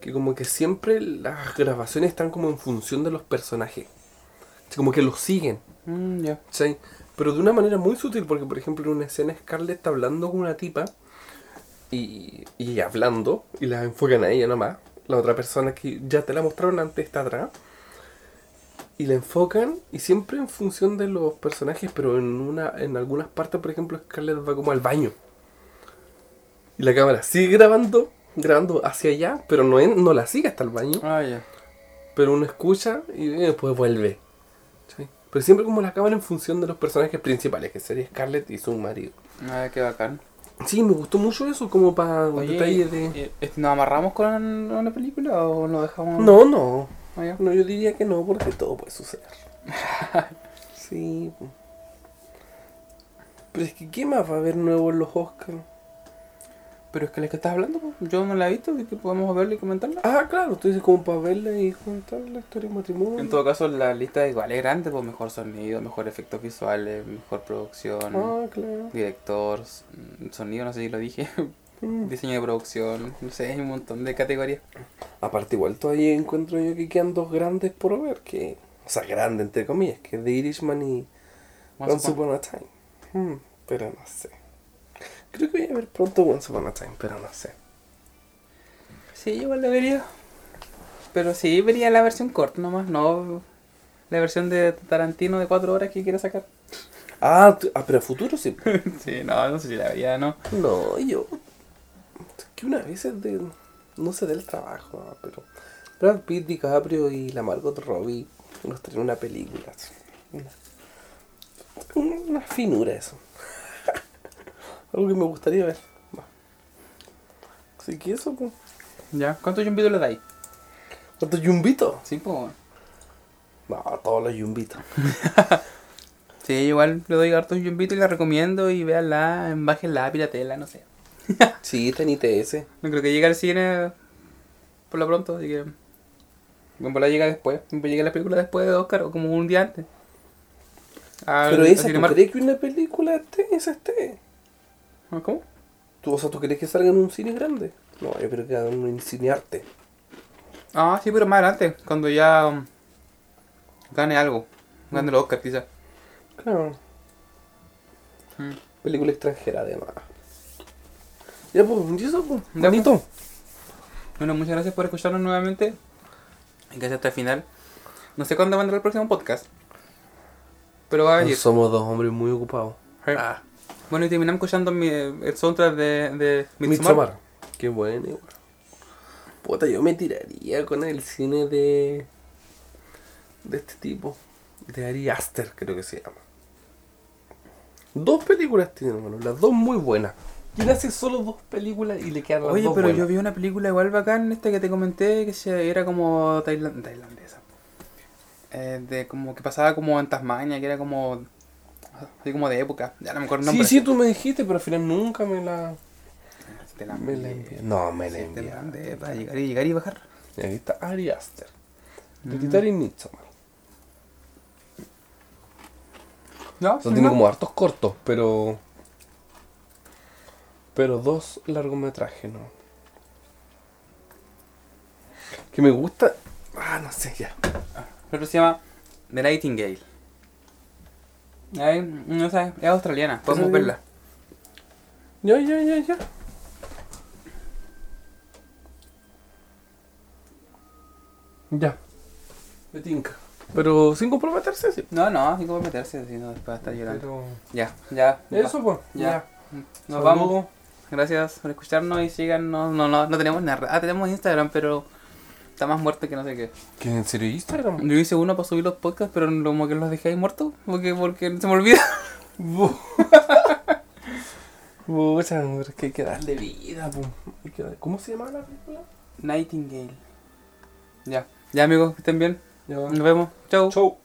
Que como que siempre las grabaciones están como en función de los personajes. Así como que los siguen. Mm, ya. ¿cachai? Pero de una manera muy sutil, porque por ejemplo en una escena Scarlett está hablando con una tipa y, y hablando, y la enfocan a ella nomás. La otra persona que ya te la mostraron antes está atrás. Y la enfocan y siempre en función de los personajes, pero en una en algunas partes, por ejemplo, Scarlett va como al baño. Y la cámara sigue grabando, grabando hacia allá, pero no, en- no la sigue hasta el baño. Ah, ya. Pero uno escucha y después vuelve. ¿sí? Pero siempre como la cámara en función de los personajes principales, que sería Scarlett y su marido. Ah, qué bacán. Sí, me gustó mucho eso, como para Oye, detalle de... eh, eh, ¿nos amarramos con una película o nos dejamos...? No, no. Ah. No, yo diría que no, porque todo puede suceder. sí. Pero es que, ¿qué más va a haber nuevo en los Oscars? Pero es que la que estás hablando, pues, yo no la he visto, así que podemos verla y comentarla. Ah, claro, tú dices como para verla y contar la historia de matrimonio. En todo caso, la lista igual es grande, pues mejor sonido, mejor efectos visuales, mejor producción, Ah, claro. director, s- sonido, no sé si lo dije, Mm. diseño de producción, no sé, hay un montón de categorías. Aparte, igual todavía encuentro yo que quedan dos grandes por ver, que... O sea, grandes entre comillas, que es The Irishman y Once Once Upon- Upon a Time. Hmm, pero no sé. Creo que voy a ver pronto Once Upon a Time, pero no sé. Sí, igual la vería. Pero sí, vería la versión corta nomás, no la versión de Tarantino de 4 horas que quiere sacar. Ah, ah, pero a futuro sí. sí, no, no sé si la vería, no. No, yo. Es que una vez es de. No sé del trabajo, ah, pero. Brad Pitt, DiCaprio y la Margot Robbie nos traen una película. Una, una finura eso. Algo que me gustaría ver. Así que eso, pues. Ya, ¿cuántos yumbitos le dais? ¿Cuántos yumbitos? Sí, pues. No, todos los yumbitos. Sí, igual le doy hartos yumbitos y la recomiendo y véanla, bájenla, piratela, no sé. Sí, está en ITS. No creo que llegue al cine por lo pronto, así que. Como la llega después, llega la película después de Oscar o como un día antes. Al- Pero esa, ¿tú crees que una película esté? Esa esté. ¿Ah, ¿Cómo? ¿Tú, o sea, ¿tú crees que salga en un cine grande? No, yo creo que en un cine arte. Ah, sí, pero más adelante, cuando ya um, gane algo. Gane el Oscar, quizás. Claro. Mm. Película extranjera, además. Ya, pues, ¿y eso, pues? Ya, Bonito. Bueno, muchas gracias por escucharnos nuevamente. Y casi hasta el final. No sé cuándo vendrá el próximo podcast. Pero va a venir. Somos dos hombres muy ocupados. Ah, Bueno, y terminamos escuchando mi, el soundtrack de, de Midsommar. Midsommar. Qué bueno, igual. Puta, yo me tiraría con el cine de. de este tipo. De Ari Aster, creo que se llama. Dos películas tiene, hermano. Las dos muy buenas. Y él hace solo dos películas y le quedan las Oye, dos pero buenas. yo vi una película igual bacán, esta que te comenté, que se, era como tailan- tailandesa. Eh, de como que pasaba como en Tasmania, que era como así como de época. Ya Sí, sí, tú me dijiste, pero al final nunca me la. Te la Me la envié. No, me la Sí, te envié. para llegar y llegar y bajar. Y aquí está Ari Aster. Mm. Hereditary y Midsommar. No, Son tiene como hartos cortos, pero. Pero dos largometrajes, ¿no? Que me gusta. Ah, no sé, ya. Pero se llama The Nightingale. Ay, no sé, es australiana, podemos verla. Ya, ya, ya, ya. Ya. Me tinca. Pero sin comprometerse, sí. No, no, así como meterse, si no después va a estar llorando. Pero. Ya, ya. Eso, pues. Ya. Nos vamos. Gracias por escucharnos y síganos. No, no, no tenemos nada. Ah, tenemos Instagram, pero Está más muerto que no sé qué. ¿Qué en serio Instagram? Yo hice uno para subir los podcasts, pero como que los dejé ahí muertos. Porque, porque se me olvida. Pucha, es que hay que darle vida, que ¿Cómo se llama la película? Nightingale. Ya. Ya, amigos, que estén bien. Ya. Nos vemos. Chau. Chau.